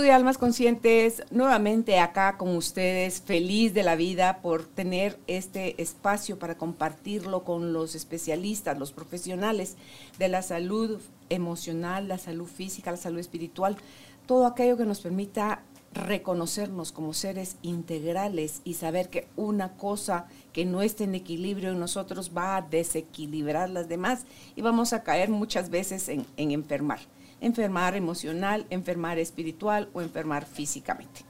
De Almas Conscientes, nuevamente acá con ustedes, feliz de la vida por tener este espacio para compartirlo con los especialistas, los profesionales de la salud emocional, la salud física, la salud espiritual, todo aquello que nos permita reconocernos como seres integrales y saber que una cosa que no esté en equilibrio en nosotros va a desequilibrar las demás y vamos a caer muchas veces en, en enfermar enfermar emocional, enfermar espiritual o enfermar físicamente.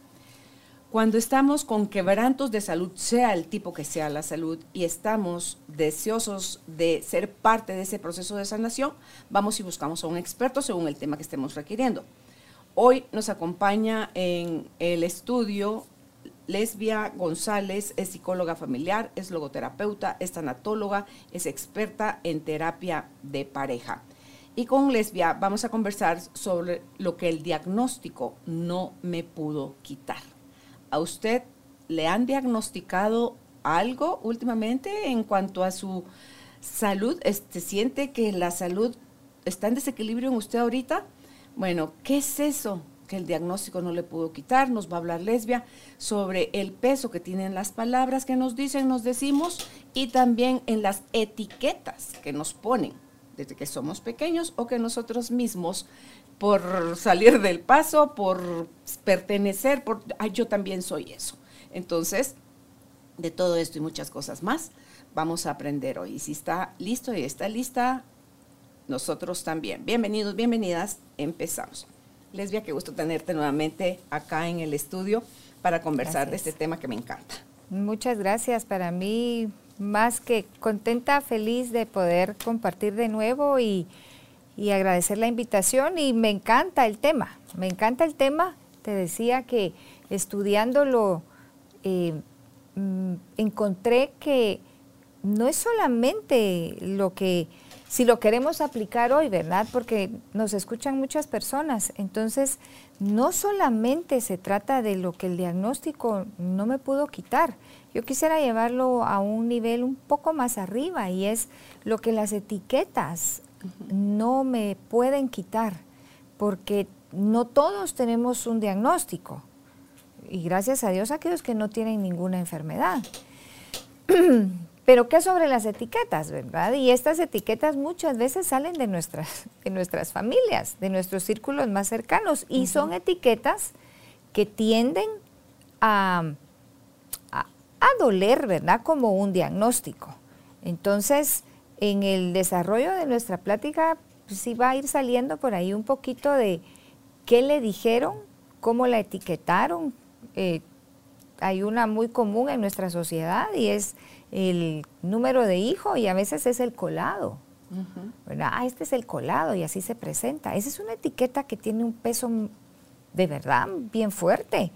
Cuando estamos con quebrantos de salud, sea el tipo que sea la salud, y estamos deseosos de ser parte de ese proceso de sanación, vamos y buscamos a un experto según el tema que estemos requiriendo. Hoy nos acompaña en el estudio Lesbia González, es psicóloga familiar, es logoterapeuta, es tanatóloga, es experta en terapia de pareja. Y con Lesbia vamos a conversar sobre lo que el diagnóstico no me pudo quitar. ¿A usted le han diagnosticado algo últimamente en cuanto a su salud? ¿Se este, siente que la salud está en desequilibrio en usted ahorita? Bueno, ¿qué es eso que el diagnóstico no le pudo quitar? Nos va a hablar Lesbia sobre el peso que tienen las palabras que nos dicen, nos decimos, y también en las etiquetas que nos ponen desde que somos pequeños o que nosotros mismos, por salir del paso, por pertenecer, por, ay, yo también soy eso. Entonces, de todo esto y muchas cosas más, vamos a aprender hoy. Y si está listo y está lista, nosotros también. Bienvenidos, bienvenidas, empezamos. Lesbia, qué gusto tenerte nuevamente acá en el estudio para conversar de este tema que me encanta. Muchas gracias. Para mí más que contenta, feliz de poder compartir de nuevo y, agradecer la invitación y me encanta el tema, me encanta el tema. Te decía que estudiándolo eh, mm, encontré que no es solamente lo que, si lo queremos aplicar hoy, ¿verdad? Porque nos escuchan muchas personas, entonces no solamente se trata de lo que el diagnóstico no me pudo quitar, yo quisiera llevarlo a un nivel un poco más arriba y es lo que las etiquetas no me pueden quitar, porque no todos tenemos un diagnóstico. Y gracias a Dios aquellos que no tienen ninguna enfermedad. Pero ¿qué sobre las etiquetas, verdad? Y estas etiquetas muchas veces salen de nuestras, de nuestras familias, de nuestros círculos más cercanos, y son etiquetas que tienden a a doler, ¿verdad? Como un diagnóstico. Entonces, en el desarrollo de nuestra plática, pues, sí va a ir saliendo por ahí un poquito de qué le dijeron, cómo la etiquetaron. Eh, hay una muy común en nuestra sociedad y es el número de hijo y a veces es el colado. ¿verdad? Ah, este es el colado y así se presenta. Esa es una etiqueta que tiene un peso de verdad bien fuerte.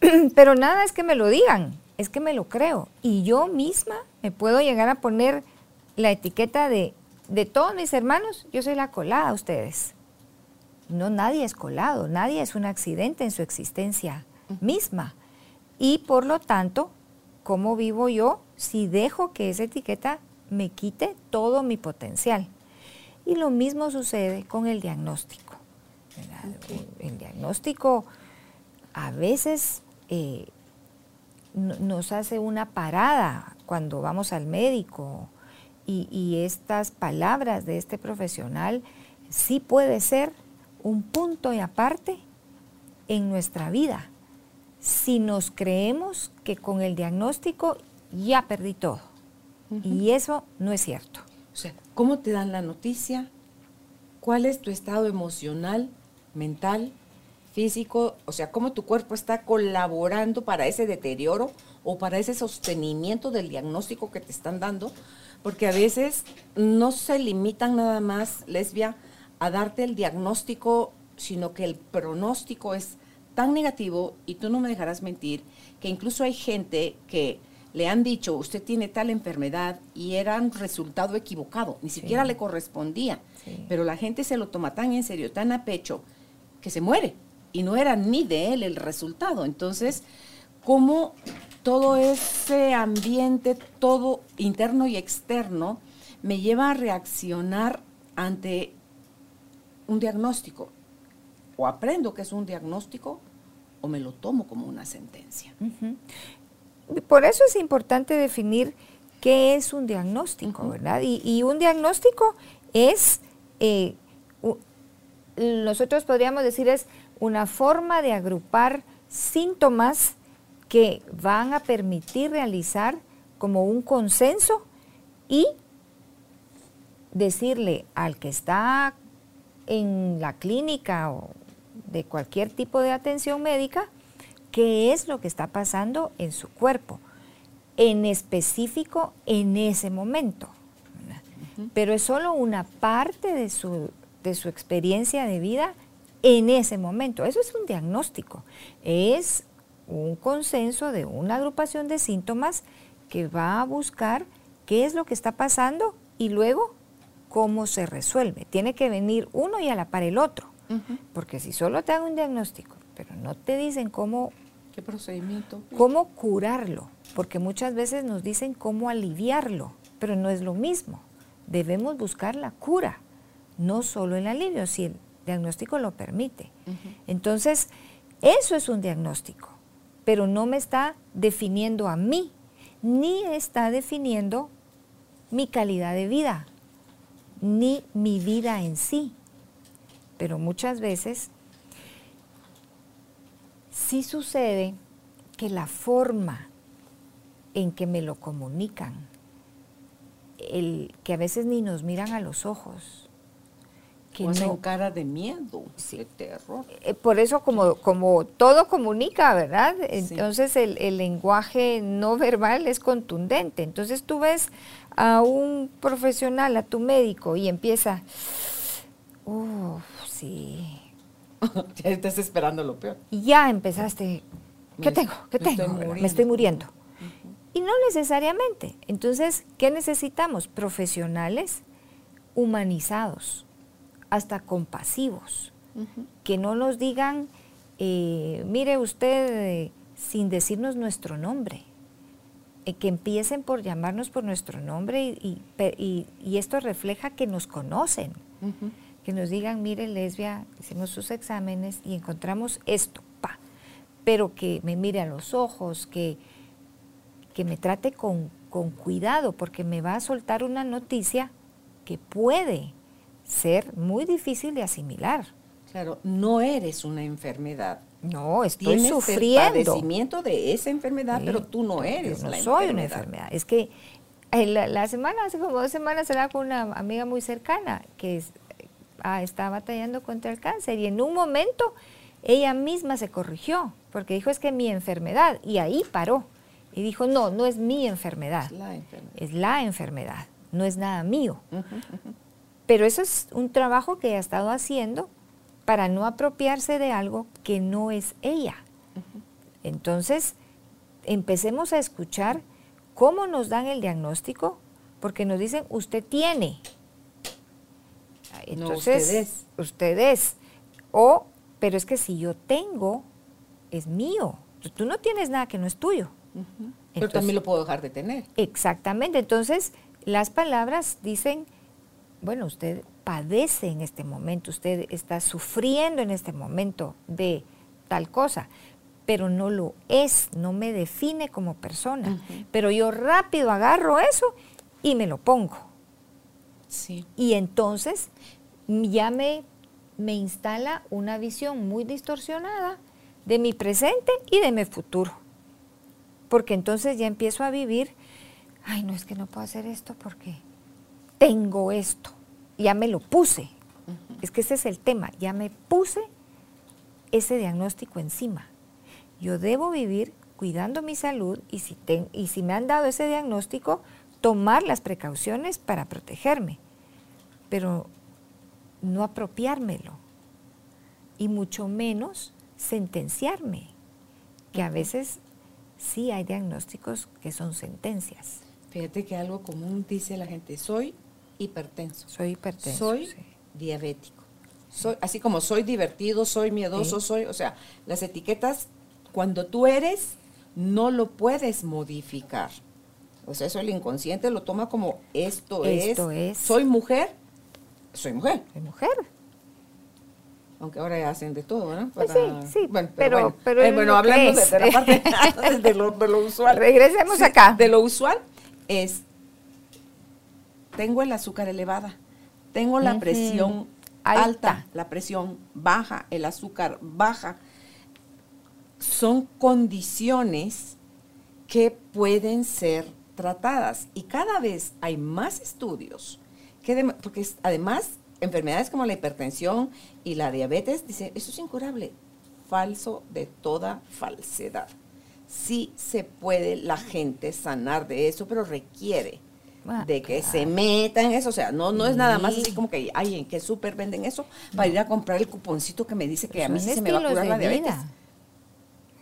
Pero nada es que me lo digan, es que me lo creo. Y yo misma me puedo llegar a poner la etiqueta de, de todos mis hermanos, yo soy la colada a ustedes. No, nadie es colado, nadie es un accidente en su existencia misma. Y por lo tanto, ¿cómo vivo yo si dejo que esa etiqueta me quite todo mi potencial? Y lo mismo sucede con el diagnóstico. El diagnóstico a veces eh, nos hace una parada cuando vamos al médico y, estas palabras de este profesional sí puede ser un punto y aparte en nuestra vida si nos creemos que con el diagnóstico ya perdí todo. Y eso no es cierto. O sea, ¿cómo te dan la noticia? ¿Cuál es tu estado emocional, mental, físico, o sea, cómo tu cuerpo está colaborando para ese deterioro o para ese sostenimiento del diagnóstico que te están dando, porque a veces no se limitan nada más, lesbia, a darte el diagnóstico, sino que el pronóstico es tan negativo, y tú no me dejarás mentir, que incluso hay gente que le han dicho, usted tiene tal enfermedad y era un resultado equivocado, ni siquiera le correspondía. Pero la gente se lo toma tan en serio, tan a pecho, que se muere. Y no era ni de él el resultado. Entonces, ¿cómo todo ese ambiente, todo interno y externo, me lleva a reaccionar ante un diagnóstico? O aprendo que es un diagnóstico o me lo tomo como una sentencia. Por eso es importante definir qué es un diagnóstico, ¿verdad? Y, un diagnóstico es, eh, nosotros podríamos decir, es una forma de agrupar síntomas que van a permitir realizar como un consenso y decirle al que está en la clínica o de cualquier tipo de atención médica qué es lo que está pasando en su cuerpo, en específico en ese momento. Pero es solo una parte de su, de su experiencia de vida en ese momento. Eso es un diagnóstico. Es un consenso de una agrupación de síntomas que va a buscar qué es lo que está pasando y luego cómo se resuelve. Tiene que venir uno y a la par el otro. Porque si solo te hago un diagnóstico, pero no te dicen cómo... ¿Qué procedimiento? Cómo curarlo, porque muchas veces nos dicen cómo aliviarlo, pero no es lo mismo. Debemos buscar la cura, no solo el alivio, si el diagnóstico lo permite. Entonces, eso es un diagnóstico, pero no me está definiendo a mí, ni está definiendo mi calidad de vida, ni mi vida en sí pero muchas veces sí sucede que la forma en que me lo comunican, el, que a veces ni nos miran a los ojos, que no, cara de miedo, de terror. Eh, por eso como, como todo comunica, ¿verdad? Entonces el, el, lenguaje no verbal es contundente. Entonces tú ves a un profesional, a tu médico, y empieza, uff, Sí. ya estás esperando lo peor. Ya empezaste. ¿Qué tengo? ¿Qué tengo? me estoy muriendo. Y no necesariamente. Entonces, ¿qué necesitamos? Profesionales humanizados, hasta compasivos, que no nos digan, eh, mire usted, eh, sin decirnos nuestro nombre, eh, que empiecen por llamarnos por nuestro nombre y, esto refleja que nos conocen que nos digan, mire, lesbia, hicimos sus exámenes y encontramos esto, pa. Pero que me mire a los ojos, que, que me trate con, con cuidado, porque me va a soltar una noticia que puede ser muy difícil de asimilar. Claro, no eres una enfermedad. No, estoy Tienes sufriendo. El padecimiento de esa enfermedad, pero tú no eres no soy una enfermedad. Es que la, la, semana, hace como dos semanas, era con una amiga muy cercana que es, ah, está batallando contra el cáncer. Y en un momento ella misma se corrigió porque dijo es que mi enfermedad y ahí paró. Y dijo no, no es mi enfermedad, es la enfermedad, es la enfermedad no es nada mío. Pero eso es un trabajo que ella ha estado haciendo para no apropiarse de algo que no es ella. Entonces, empecemos a escuchar cómo nos dan el diagnóstico, porque nos dicen, usted tiene, entonces, ustedes. O, pero es que si yo tengo, es mío. Tú no tienes nada que no es tuyo. pero también lo puedo dejar de tener. Exactamente. Entonces, las palabras dicen, bueno, usted padece en este momento, usted está sufriendo en este momento de tal cosa, pero no lo es, no me define como persona. Pero yo rápido agarro eso y me lo pongo. Y entonces ya me, me instala una visión muy distorsionada de mi presente y de mi futuro. Porque entonces ya empiezo a vivir, ay, no es que no puedo hacer esto porque tengo esto, ya me lo puse. Es que ese es el tema, ya me puse ese diagnóstico encima. Yo debo vivir cuidando mi salud y si, y si me han dado ese diagnóstico, tomar las precauciones para protegerme. Pero no apropiármelo y mucho menos sentenciarme, que a veces sí hay diagnósticos que son sentencias. Fíjate que algo común dice la gente, soy hipertenso. Soy hipertenso. Soy diabético. Soy, así como soy divertido, soy miedoso, soy, o sea, las etiquetas, cuando tú eres, no lo puedes modificar. O sea, eso el inconsciente lo toma como esto, Esto es. Soy mujer, soy mujer. Soy mujer. Aunque ahora ya hacen de todo, ¿no? Pues sí, sí, Bueno, pero- bueno, pero Eh, bueno hablando de, de la parte de lo, de lo usual. Regresemos Sí, acá. De lo usual es, tengo el azúcar elevada, tengo la presión Alta. alta. la presión baja, el azúcar baja. Son condiciones que pueden ser tratadas y cada vez hay más estudios porque es- además enfermedades como la hipertensión y la diabetes dice eso es incurable. Falso de toda falsedad. Sí se puede la gente sanar de eso pero requiere Ah, de que claro. se meta en eso. O sea no no es nada más Sí. así como que ay en qué súper venden eso para ir a comprar el cuponcito que me dice que a mí Son sí se me va a curar la diabetes. Vida.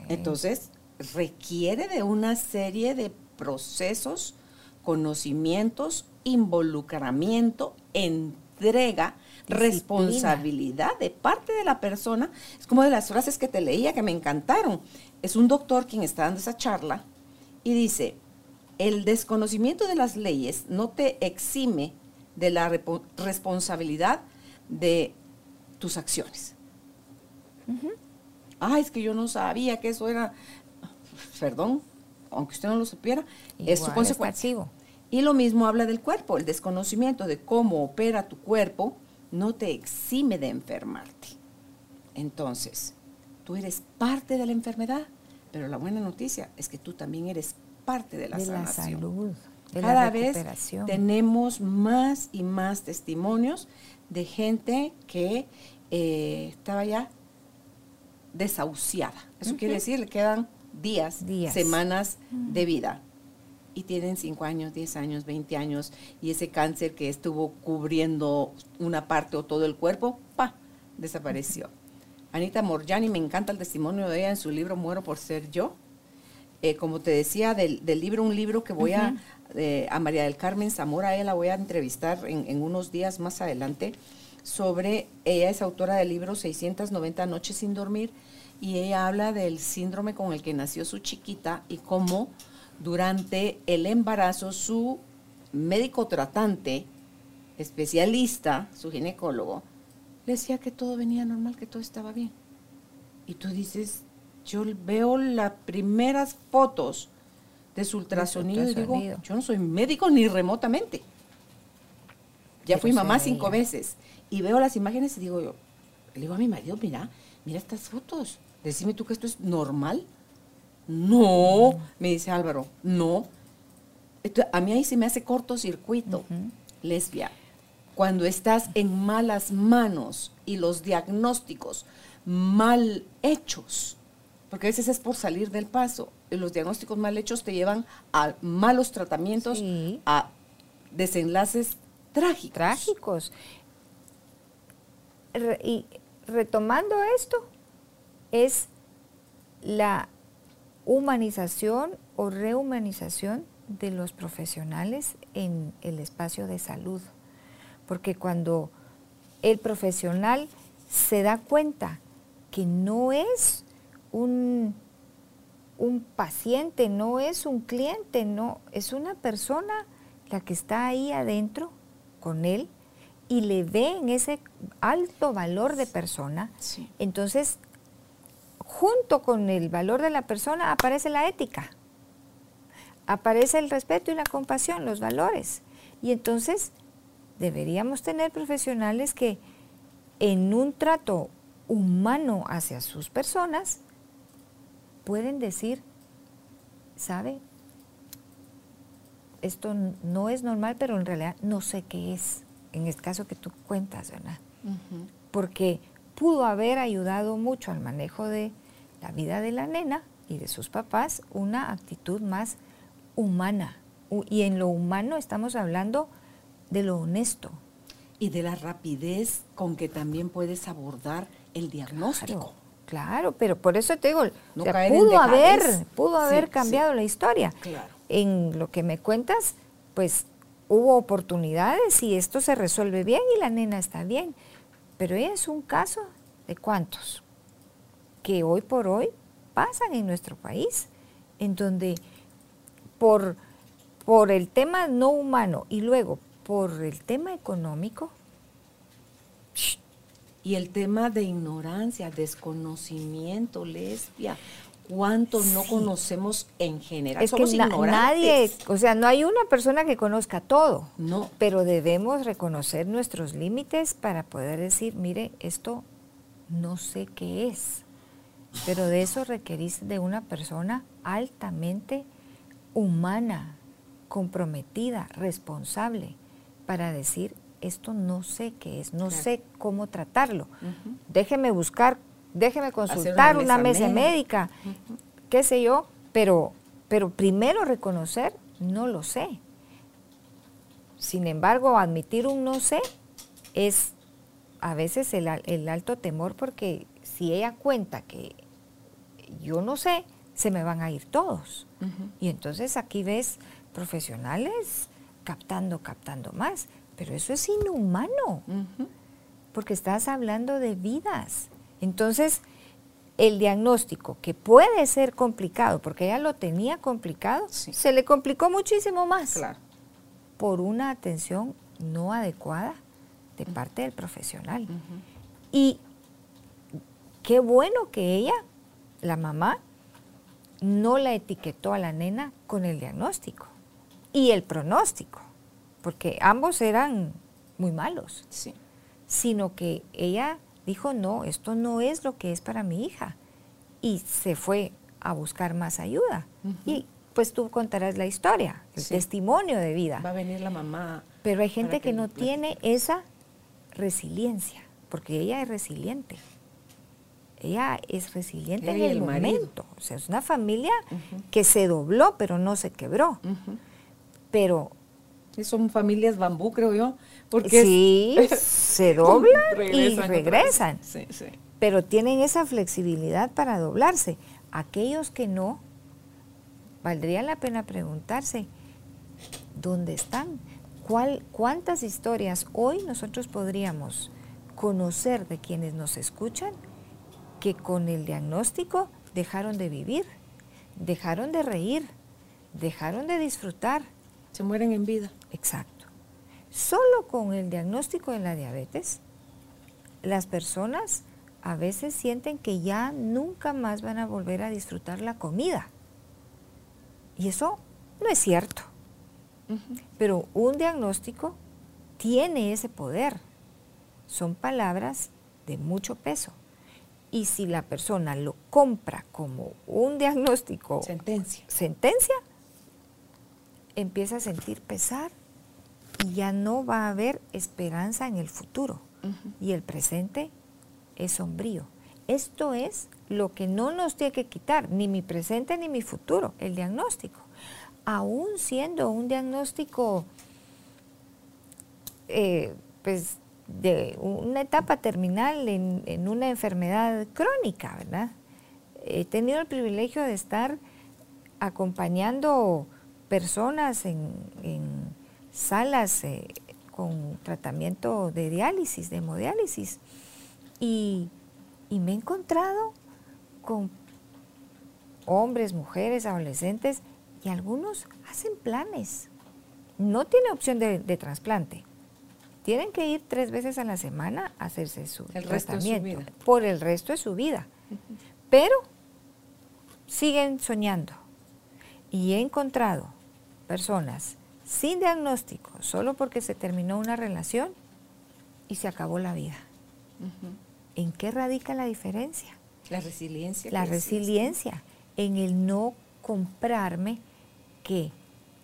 entonces, requiere de una serie de procesos, conocimientos, involucramiento, entrega, Disciplina. responsabilidad de parte de la persona. Es como de las frases que te leía que me encantaron. Es un doctor quien está dando esa charla y dice, el desconocimiento de las leyes no te exime de la responsabilidad de tus acciones. Ay, es que yo no sabía que eso era, perdón, aunque usted no lo supiera, es su consecuencia. Y lo mismo habla del cuerpo, el desconocimiento de cómo opera tu cuerpo no te exime de enfermarte. Entonces, tú eres parte de la enfermedad, pero la buena noticia es que tú también eres parte de la de la salud, de Cada la vez tenemos más y más testimonios de gente que eh, estaba ya desahuciada. Eso quiere decir, le quedan días, Días. semanas de vida. Y tienen 5 años, 10 años, 20 años, y ese cáncer que estuvo cubriendo una parte o todo el cuerpo, ¡pa! desapareció. Anita Morjani, me encanta el testimonio de ella en su libro Muero por ser yo. Eh, como te decía, del, del libro, un libro que voy a, eh, a María del Carmen Zamora, ella la voy a entrevistar en, en unos días más adelante, sobre, ella es autora del libro 690 Noches sin dormir, y ella habla del síndrome con el que nació su chiquita y cómo durante el embarazo su médico tratante, especialista, su ginecólogo, le decía que todo venía normal, que todo estaba bien. Y tú dices, yo veo las primeras fotos de su ultrasonido, y digo, yo no soy médico ni remotamente. Ya Pero fui mamá cinco veces. Y veo las imágenes y digo yo, le digo a mi marido, mira, mira estas fotos. Decime tú que esto es normal. No, me dice Álvaro, no. A mí ahí se me hace cortocircuito, lesbia. Cuando estás en malas manos y los diagnósticos mal hechos, porque a veces es por salir del paso, y los diagnósticos mal hechos te llevan a malos tratamientos, Sí. a desenlaces trágicos. trágicos. Re- y retomando esto, es la humanización o rehumanización de los profesionales en el espacio de salud. Porque cuando el profesional se da cuenta que no es un, un paciente, no es un cliente, no, es una persona la que está ahí adentro con él y le ve en ese alto valor de persona, Sí. entonces junto con el valor de la persona aparece la ética, aparece el respeto y la compasión, los valores. Y entonces deberíamos tener profesionales que en un trato humano hacia sus personas pueden decir, ¿sabe? Esto no es normal, pero en realidad no sé qué es, en el caso que tú cuentas, ¿verdad? Porque pudo haber ayudado mucho al manejo de la vida de la nena y de sus papás una actitud más humana. Y en lo humano estamos hablando de lo honesto. Y de la rapidez con que también puedes abordar el diagnóstico. Claro, Claro, pero por eso te digo, No o sea, pudo haber, pudo haber sí. cambiado la historia. Claro. En lo que me cuentas, pues hubo oportunidades y esto se resuelve bien y la nena está bien. Pero ella es un caso de cuántos que hoy por hoy pasan en nuestro país, en donde por, por el tema no humano y luego por el tema económico, Y el tema de ignorancia, desconocimiento, lesbia. ¿Cuántos no conocemos en general? es que Somos na- ignorantes. nadie, o sea, no hay una persona que conozca todo. No. pero debemos reconocer nuestros límites para poder decir, mire, esto no sé qué es, pero de eso requerís de una persona altamente humana, comprometida, responsable, para decir, esto no sé qué es, no Claro. sé cómo tratarlo. Déjeme buscar, déjeme consultar una mesa, médica, qué sé yo, pero, pero primero reconocer, no lo sé. Sin embargo, admitir un no sé es a veces el alto temor porque si ella cuenta que yo no sé, se me van a ir todos. Y entonces aquí ves profesionales captando, captando más. Pero eso es inhumano, porque estás hablando de vidas. Entonces, el diagnóstico, que puede ser complicado, porque ella lo tenía complicado, Sí. se le complicó muchísimo más Claro. por una atención no adecuada de parte del profesional. Y qué bueno que ella, la mamá, no la etiquetó a la nena con el diagnóstico y el pronóstico, porque ambos eran muy malos, Sí. sino que ella dijo, no, esto no es lo que es para mi hija. Y se fue a buscar más ayuda. Y pues tú contarás la historia, el Sí. testimonio de vida. Va a venir la mamá. Pero hay gente que, que no tiene esa resiliencia, porque ella es resiliente. Ella es resiliente Ella en el, momento. O sea, es una familia que se dobló, pero no se quebró. Pero Son familias bambú, creo yo. Porque sí, es- se doblan y Regresan otra vez. regresan. Sí, sí. Pero tienen esa flexibilidad para doblarse. Aquellos que no, valdría la pena preguntarse, ¿dónde están? ¿Cuál, ¿Cuántas historias hoy nosotros podríamos conocer de quienes nos escuchan que con el diagnóstico dejaron de vivir, dejaron de reír, dejaron de disfrutar? Se mueren en vida. Exacto. Solo con el diagnóstico de la diabetes, las personas a veces sienten que ya nunca más van a volver a disfrutar la comida. Y eso no es cierto. Pero un diagnóstico tiene ese poder. Son palabras de mucho peso. Y si la persona lo compra como un diagnóstico Sentencia. sentencia, empieza a sentir pesar y ya no va a haber esperanza en el futuro. Y el presente es sombrío. Esto es lo que no nos tiene que quitar, ni mi presente ni mi futuro, el diagnóstico. Aún siendo un diagnóstico eh, pues, de una etapa terminal en, en una enfermedad crónica, ¿verdad? He tenido el privilegio de estar acompañando personas en, en salas eh, con tratamiento de diálisis, de hemodiálisis, y, y me he encontrado con hombres, mujeres, adolescentes, y algunos hacen planes. No tiene opción de, de trasplante. Tienen que ir tres veces a la semana a hacerse su El tratamiento por el resto de su vida. Pero siguen soñando. Y he encontrado personas sin diagnóstico, solo porque se terminó una relación y se acabó la vida. ¿En qué radica la diferencia? La resiliencia. La existe. resiliencia, en el no comprarme que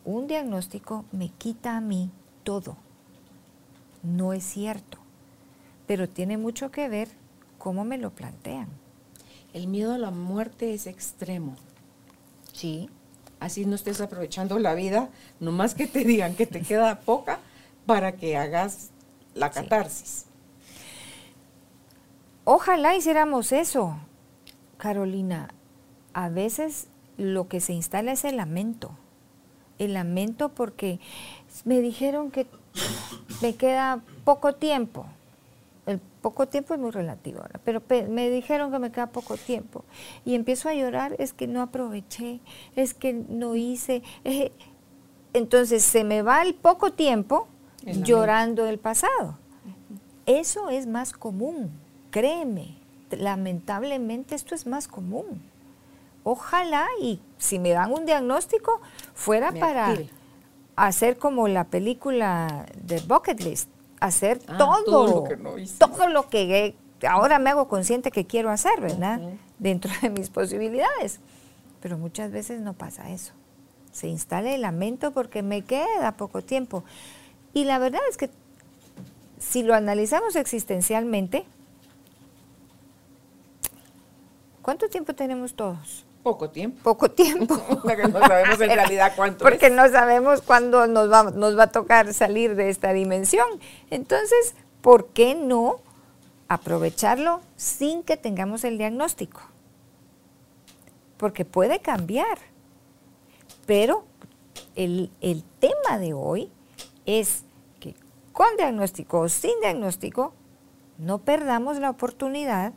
un diagnóstico me quita a mí todo. No es cierto, pero tiene mucho que ver cómo me lo plantean. El miedo a la muerte es extremo. Sí. Así no estés aprovechando la vida, nomás que te digan que te queda poca para que hagas la Sí. catarsis. Ojalá hiciéramos eso. Carolina, a veces lo que se instala es el lamento. El lamento porque me dijeron que me queda poco tiempo. El poco tiempo es muy relativo ahora, pero me dijeron que me queda poco tiempo. Y empiezo a llorar, es que no aproveché, es que no hice. entonces se me va el poco tiempo llorando el pasado. Eso es más común, créeme. Lamentablemente esto es más común. Ojalá y si me dan un diagnóstico fuera para hacer como la película de Bucket List, hacer ah, todo, todo lo que no todo lo que ahora me hago consciente que quiero hacer, ¿verdad? Dentro de mis posibilidades. Pero muchas veces no pasa eso. Se instala el lamento porque me queda poco tiempo. Y la verdad es que si lo analizamos existencialmente, ¿cuánto tiempo tenemos todos? Poco tiempo. Poco tiempo. Porque no sabemos en realidad cuánto Porque no sabemos cuándo nos va, nos va a tocar salir de esta dimensión. Entonces, ¿por qué no aprovecharlo sin que tengamos el diagnóstico? Porque puede cambiar. Pero el, el tema de hoy es que con diagnóstico o sin diagnóstico, no perdamos la oportunidad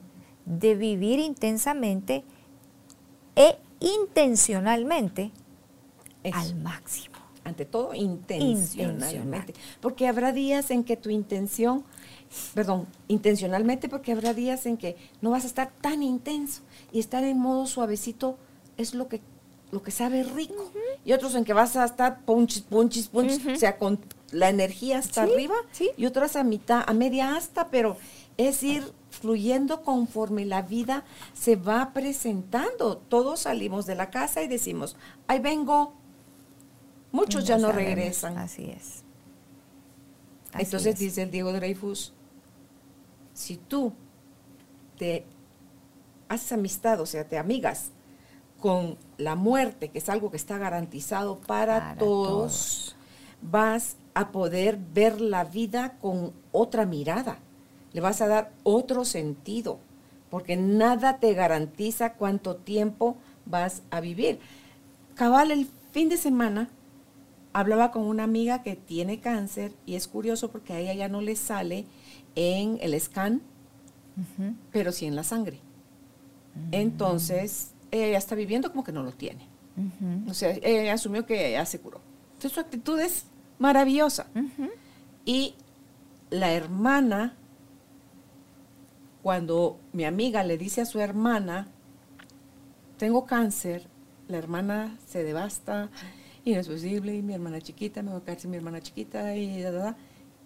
de vivir intensamente e intencionalmente al máximo. Ante todo, intencionalmente. Porque habrá días en que tu intención, perdón, intencionalmente, porque habrá días en que no vas a estar tan intenso y estar en modo suavecito es lo que lo que sabe rico. Y otros en que vas a estar punchis, punchis, punchis, o sea, con la energía hasta arriba, y otras a mitad, a media hasta, pero es ir fluyendo conforme la vida se va presentando. Todos salimos de la casa y decimos, ahí vengo. Muchos ya no regresan. Así es. Entonces dice el Diego Dreyfus, si tú te haces amistad, o sea, te amigas con la muerte, que es algo que está garantizado para, todos, vas a poder ver la vida con otra mirada le vas a dar otro sentido, porque nada te garantiza cuánto tiempo vas a vivir. Cabal, el fin de semana hablaba con una amiga que tiene cáncer y es curioso porque a ella ya no le sale en el scan, pero sí en la sangre. Mm. Entonces, ella ya está viviendo como que no lo tiene. O sea, ella asumió que ya se curó. Entonces, su actitud es maravillosa. Y la hermana cuando mi amiga le dice a su hermana, tengo cáncer, la hermana se devasta y no es posible, y mi hermana chiquita, me voy a quedar sin mi hermana chiquita, y,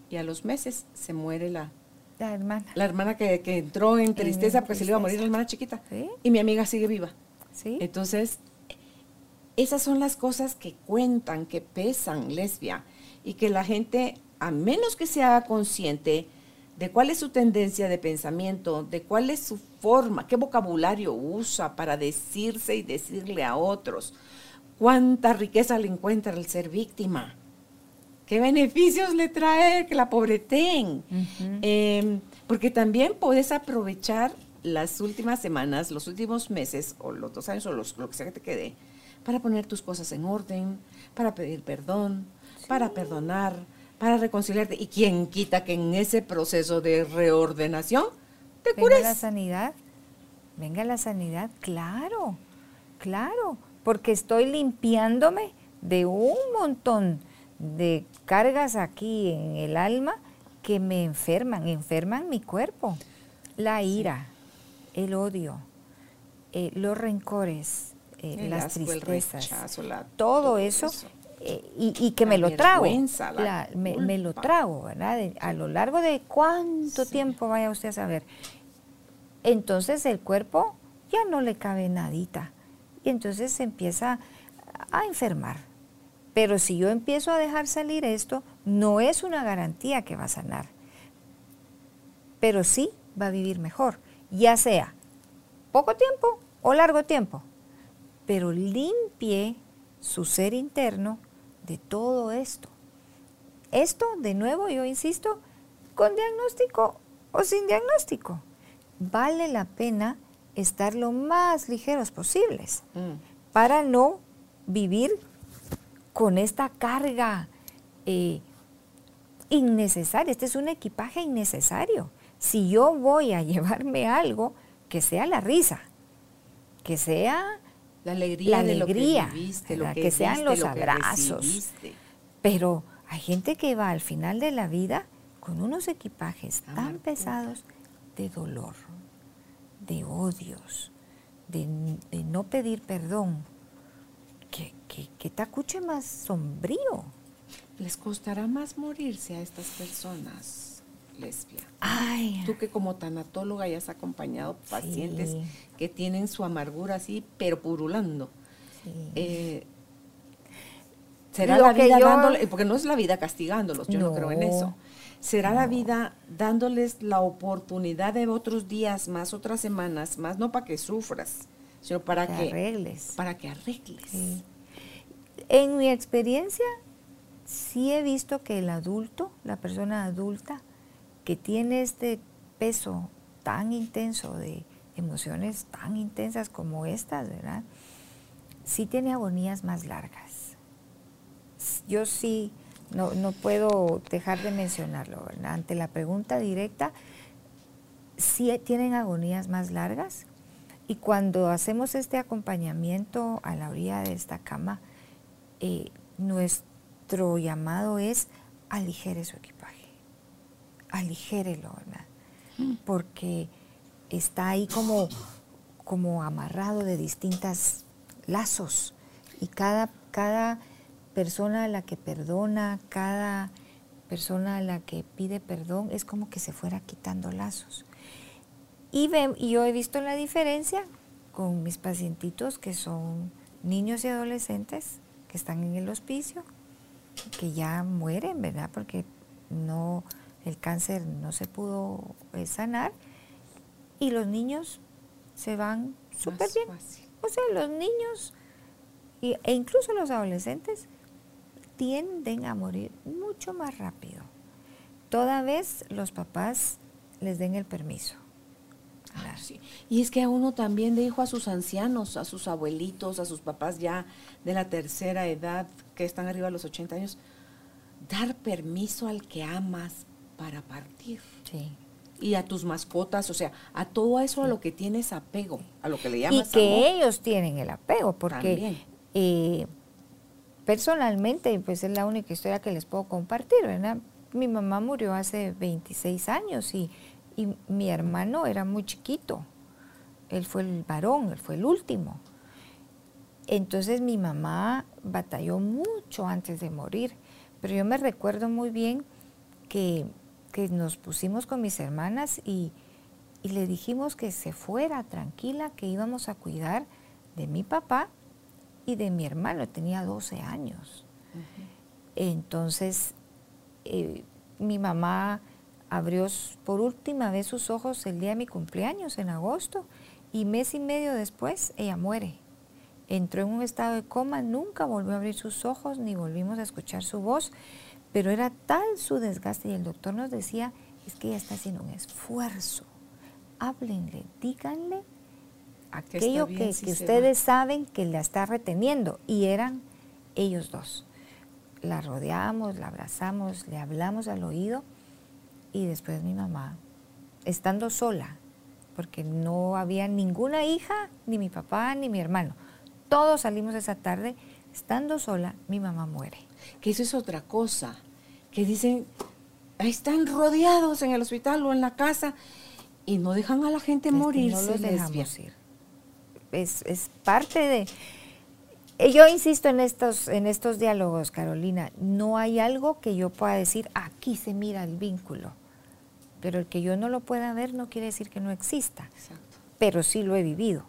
y a los meses se muere la, la hermana. La hermana que, entró en tristeza porque se le iba a morir la hermana chiquita. Y mi amiga sigue viva. ¿Sí? Entonces, esas son las cosas que cuentan, que pesan, lesbia, y que la gente, a menos que sea consciente, de cuál es su tendencia de pensamiento, de cuál es su forma, qué vocabulario usa para decirse y decirle a otros, cuánta riqueza le encuentra el ser víctima, qué beneficios le trae que la pobreten, em, porque también puedes aprovechar las últimas semanas, los últimos meses o los dos años o lo que sea que te quede, para poner tus cosas en orden, para pedir perdón, para perdonar, para reconciliarte. ¿Y quién quita que en ese proceso de reordenación te cures? Venga la sanidad, venga la sanidad, claro, claro, porque estoy limpiándome de un montón de cargas aquí en el alma que me enferman, enferman mi cuerpo. La ira, el odio, eh, los rencores, eh, las tristezas, todo, eso eh, y, que me lo trago. me, lo trago, ¿verdad? a lo largo de cuánto tiempo vaya usted a saber. Entonces el cuerpo ya no le cabe nadita. Y entonces se empieza a enfermar. Pero si yo empiezo a dejar salir esto, no es una garantía que va a sanar. Pero sí va a vivir mejor, ya sea poco tiempo o largo tiempo. Pero limpie su ser interno de todo esto. Esto, de nuevo, yo insisto, con diagnóstico o sin diagnóstico. Vale la pena estar lo más ligeros posibles Mm. para no vivir con esta carga eh, innecesaria. Este es un equipaje innecesario. Si yo voy a llevarme algo, que sea la risa, que sea La alegría, La de lo alegría, que viviste, lo ¿verdad? que, Que sean los lo abrazos. Pero hay gente que va al final de la vida con unos equipajes tan pesados de dolor, de odios, de, de no pedir perdón. Que, que, que tacuche más sombrío. Les costará más morirse a estas personas, lesbia. Ay, Tú que como tanatóloga ya has acompañado pacientes Sí. que tienen su amargura así, pero purulando. sí. Eh, ¿Será Lo la vida yo- dándole, porque no es la vida castigándolos, yo no, creo en eso. ¿Será la vida dándoles la oportunidad de otros días más, otras semanas más, no para que sufras, sino para que que, arregles. para que arregles? Sí. En mi experiencia, sí he visto que el adulto, la persona adulta, que tiene este peso tan intenso de emociones tan intensas como estas, ¿verdad? Sí tiene agonías más largas. Yo sí, no, no puedo dejar de mencionarlo, ¿verdad? Ante la pregunta directa, sí tienen agonías más largas y cuando hacemos este acompañamiento a la orilla de esta cama, eh, nuestro llamado es aligere su equipaje, aligérelo, ¿verdad? Porque está ahí como, como amarrado de distintas lazos y cada, cada persona a la que perdona, cada persona a la que pide perdón es como que se fuera quitando lazos. Y, y yo he visto la diferencia con mis pacientitos que son niños y adolescentes que están en el hospicio, que ya mueren, ¿verdad? Porque no, el cáncer no se pudo eh, sanar y los niños se van súper bien. fácil. O sea, los niños y- e incluso los adolescentes tienden a morir mucho más rápido. Toda vez los papás les den el permiso. Sí. Y es que a uno también dijo a sus ancianos, a sus abuelitos, a sus papás ya de la tercera edad, que están arriba de los 80 años, dar permiso al que amas para partir. Sí. Y a tus mascotas, o sea, a todo eso a lo que tienes apego, a lo que le Y llamas que amor. ellos tienen el apego, porque eh, personalmente, pues es la única historia que les puedo compartir, ¿verdad? Mi mamá murió hace 26 años y, y mi hermano era muy chiquito. Él fue el varón, él fue el último. Entonces mi mamá batalló mucho antes de morir, pero yo me recuerdo muy bien que, que nos pusimos con mis hermanas y, y le dijimos que se fuera tranquila, que íbamos a cuidar de mi papá y de mi hermano, tenía 12 años. Entonces, eh, mi mamá abrió por última vez sus ojos el día de mi cumpleaños, en agosto, y mes y medio después ella muere. Entró en un estado de coma, nunca volvió a abrir sus ojos ni volvimos a escuchar su voz, pero era tal su desgaste y el doctor nos decía, es que ella está haciendo un esfuerzo. Háblenle, díganle aquello que, si que se ustedes saben que la está reteniendo y eran ellos dos. La rodeamos, la abrazamos, le hablamos al oído y después mi mamá, estando sola, porque no había ninguna hija, ni mi papá, ni mi hermano. Todos salimos esa tarde, estando sola, mi mamá muere. Que eso es otra cosa, que dicen, "Ahí están rodeados en el hospital o en la casa y no dejan a la gente morirse. no los dejamos ir. Es, es parte de... Eh, Yo insisto en estos, en estos diálogos, Carolina, no hay algo que yo pueda decir, aquí se mira el vínculo, pero el que yo no lo pueda ver no quiere decir que no exista, Exacto. pero sí lo he vivido,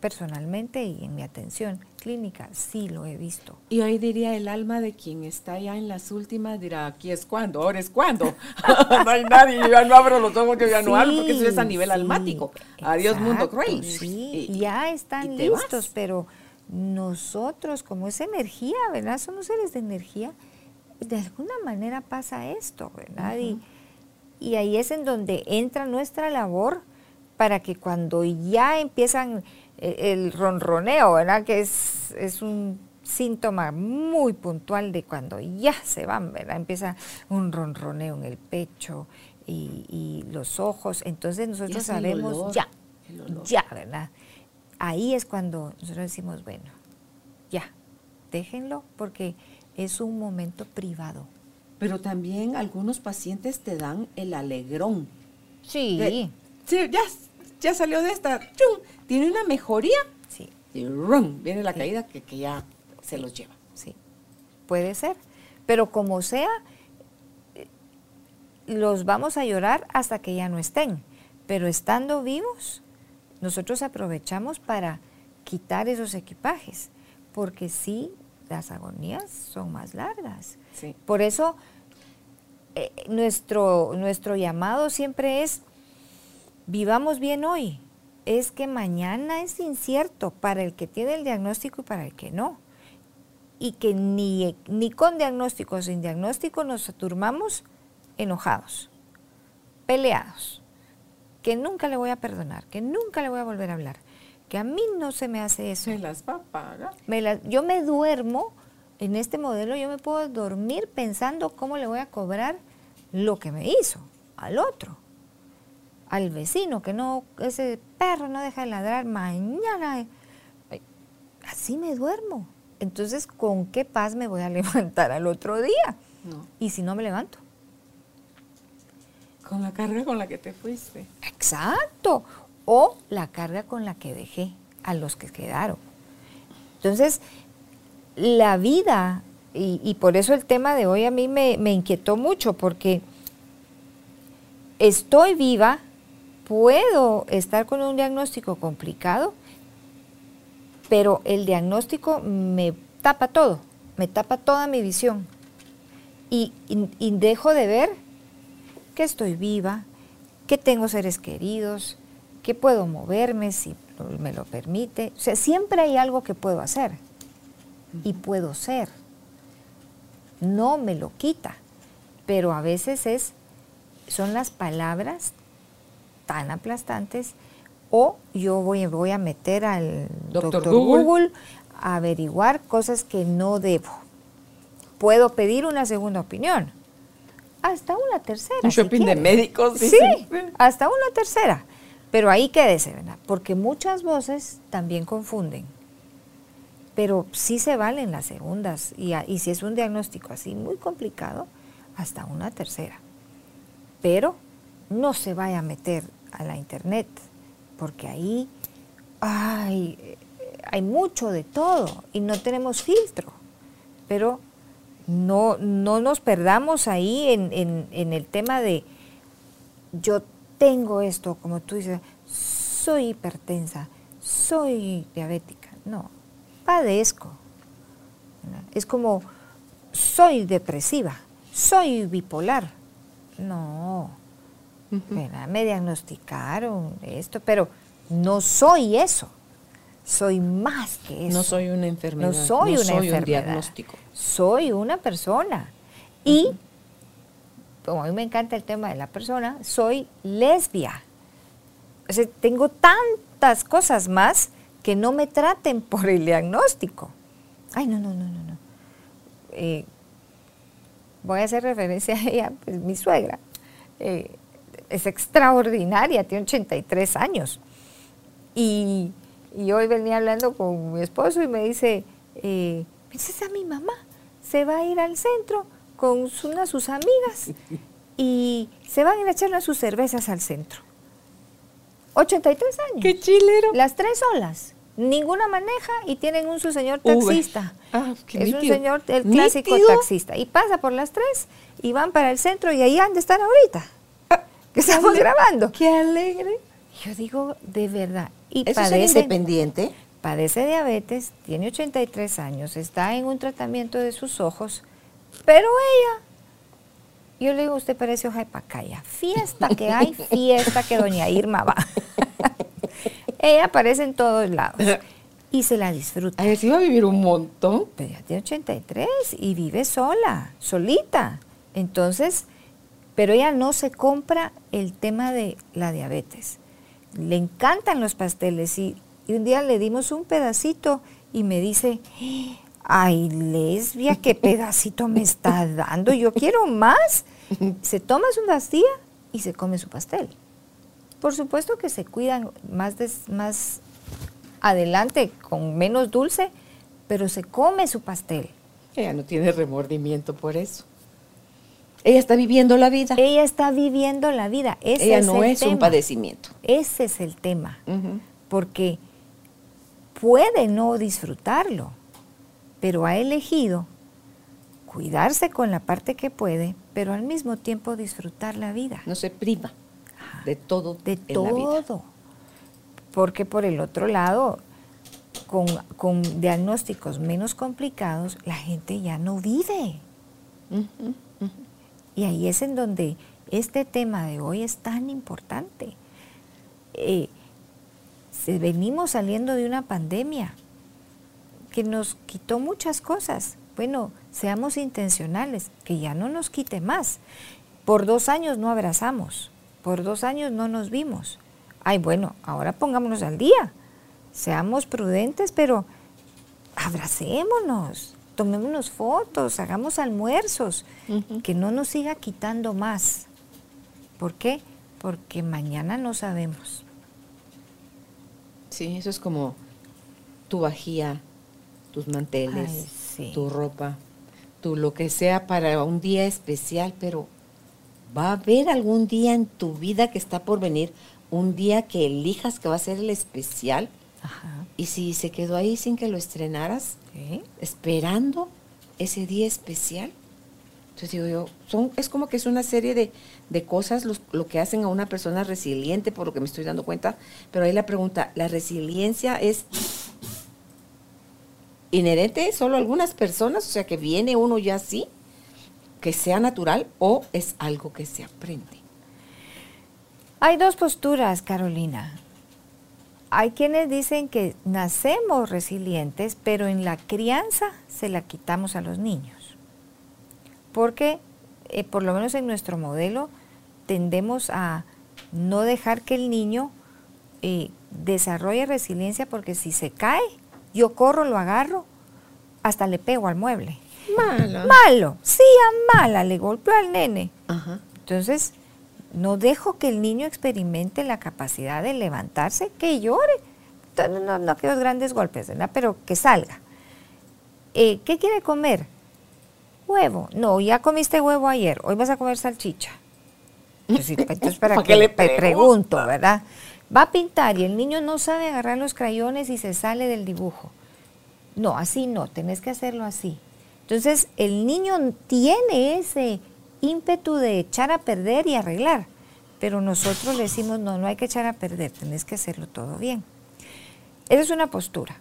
personalmente y en mi atención clínica, sí lo he visto. Y hoy diría el alma de quien está ya en las últimas, dirá, aquí es cuando, ahora es cuando. no hay nadie, yo ya no abro los ojos, yo ya no hablo, porque eso es a nivel Sí, almático. Adiós mundo cruel. Sí, Y- ya están y listos, vas. pero nosotros, como es energía, ¿verdad? Somos seres de energía, de alguna manera pasa esto, ¿verdad? y, y ahí es en donde entra nuestra labor para que cuando ya empiezan el ronroneo, ¿verdad? Que es, es un síntoma muy puntual de cuando ya se van, ¿verdad? Empieza un ronroneo en el pecho y, los ojos, entonces nosotros sabemos ya, ya, ¿verdad? Ahí es cuando nosotros decimos, bueno, ya, déjenlo porque es un momento privado. Pero también algunos pacientes te dan el alegrón. Sí. sí, ya, ya salió de esta, ¡chum! tiene una mejoría. Sí. Y ¡rum! viene la caída que, que ya se los lleva. Sí, puede ser. Pero como sea, eh, los vamos a llorar hasta que ya no estén. Pero estando vivos, nosotros aprovechamos para quitar esos equipajes, porque sí, las agonías son más largas. Sí. Por eso, eh, nuestro, nuestro llamado siempre es, vivamos bien hoy. Es que mañana es incierto para el que tiene el diagnóstico y para el que no y que ni, ni con diagnóstico o sin diagnóstico nos turmamos enojados, peleados, que nunca le voy a perdonar, que nunca le voy a volver a hablar, que a mí no se me hace eso. Se las va a pagar. yo me duermo, en este modelo yo me puedo dormir pensando cómo le voy a cobrar lo que me hizo al otro, al vecino, que no, ese perro no deja de ladrar mañana. Así me duermo. Entonces, ¿con qué paz me voy a levantar al otro día? ¿Y si no me levanto? Con la carga con la que te fuiste. Exacto. O la carga con la que dejé a los que quedaron. Entonces, la vida, y, por eso el tema de hoy a mí me, me inquietó mucho, porque estoy viva, puedo estar con un diagnóstico complicado, pero el diagnóstico me tapa todo, me tapa toda mi visión. Y, dejo de ver que estoy viva, que tengo seres queridos, que puedo moverme si me lo permite. O sea, siempre hay algo que puedo hacer y puedo ser. No me lo quita, pero a veces es, son las palabras tan aplastantes o yo voy, voy a meter al doctor, Google. a averiguar cosas que no debo. Puedo pedir una segunda opinión. Hasta una tercera. Un shopping de médicos. Sí, hasta una tercera. Pero ahí quédese, ¿verdad? Porque muchas voces también confunden. Pero sí se valen las segundas. Y, y si es un diagnóstico así muy complicado, hasta una tercera. Pero no se vaya a meter a la internet porque ahí hay, hay mucho de todo y no tenemos filtro. Pero no, no nos perdamos ahí en, el tema de yo tengo esto, como tú dices, soy hipertensa, soy diabética. No, padezco. Es como soy depresiva, soy bipolar. No, me diagnosticaron esto, pero no soy eso. Soy más que eso. No soy una enfermedad. No soy una soy Un diagnóstico. Soy una persona. Y, como a mí me encanta el tema de la persona, soy lesbia. O sea, tengo tantas cosas más que no me traten por el diagnóstico. Ay, no, no, no, no, no. Eh, voy a hacer referencia a ella, pues mi suegra. Eh, es extraordinaria, tiene 83 años. Y, hoy venía hablando con mi esposo y me dice, eh, a mi mamá, se va a ir al centro con una de sus amigas y se van a ir a echar sus cervezas al centro. 83 años. ¡Qué chilero! Las tres solas. Ninguna maneja y tienen un su señor taxista. Ah, es un señor, el clásico taxista. Y pasa por las tres y van para el centro y ahí han de estar ahorita que estamos grabando. Qué alegre. Yo digo, de verdad. Y ¿Eso padece, es independiente? Padece diabetes, tiene 83 años, está en un tratamiento de sus ojos, pero ella, yo le digo, usted parece hoja de pacaya. Fiesta que hay, fiesta que doña Irma va. ella aparece en todos lados y se la disfruta. A ver, si va a vivir un montón. Pero ya tiene 83 y vive sola, solita. Entonces, pero ella no se compra el tema de la diabetes. le encantan los pasteles y, un día le dimos un pedacito y me dice, ay, lesbia, qué pedacito me está dando, yo quiero más. Se toma su pastilla y se come su pastel. Por supuesto que se cuidan más, más adelante con menos dulce, pero se come su pastel. Ella no tiene remordimiento por eso. Ella está viviendo la vida. Ella está viviendo la vida. Ella no es un padecimiento. Ese es el tema. Porque puede no disfrutarlo, pero ha elegido cuidarse con la parte que puede, pero al mismo tiempo disfrutar la vida. No se priva de todo. De todo. Porque por el otro lado, con, diagnósticos menos complicados, la gente ya no vive. Y ahí es en donde este tema de hoy es tan importante. Eh, venimos saliendo de una pandemia que nos quitó muchas cosas. Bueno, seamos intencionales, que ya no nos quite más. Por dos años no abrazamos, por dos años no nos vimos. Ay, bueno, ahora pongámonos al día. Seamos prudentes, pero abracémonos, tomémonos fotos, hagamos almuerzos, que no nos siga quitando más. ¿Por qué? Porque mañana no sabemos. Sí, eso es como tu vajilla, tus manteles, tu ropa, tu lo que sea para un día especial, pero va a haber algún día en tu vida que está por venir, un día que elijas que va a ser el especial. Y si se quedó ahí sin que lo estrenaras, esperando ese día especial. Entonces digo yo, son, es como que es una serie de, de cosas lo que hacen a una persona resiliente, por lo que me estoy dando cuenta. Pero ahí la pregunta, ¿la resiliencia es inherente solo a algunas personas? O sea, que viene uno ya así, que sea natural, o es algo que se aprende. Hay dos posturas, Carolina. Hay quienes dicen que nacemos resilientes, pero en la crianza se la quitamos a los niños. Porque, eh, por lo menos en nuestro modelo, tendemos a no dejar que el niño eh, desarrolle resiliencia porque si se cae, yo corro, lo agarro, hasta le pego al mueble. Malo. Malo, sí, a mala, le golpeo al nene. Entonces, no dejo que el niño experimente la capacidad de levantarse, que llore. No, no, no aquellos grandes golpes, ¿verdad? Pero que salga. Eh, ¿Qué quiere comer? Huevo. No, ya comiste huevo ayer, hoy vas a comer salchicha. Entonces, para, que le pregunto, ¿verdad? Va a pintar y el niño no sabe agarrar los crayones y se sale del dibujo. No, así no, tenés que hacerlo así. Entonces, el niño tiene ese ímpetu de echar a perder y arreglar, pero nosotros le decimos, no, no hay que echar a perder, tenés que hacerlo todo bien. Esa es una postura.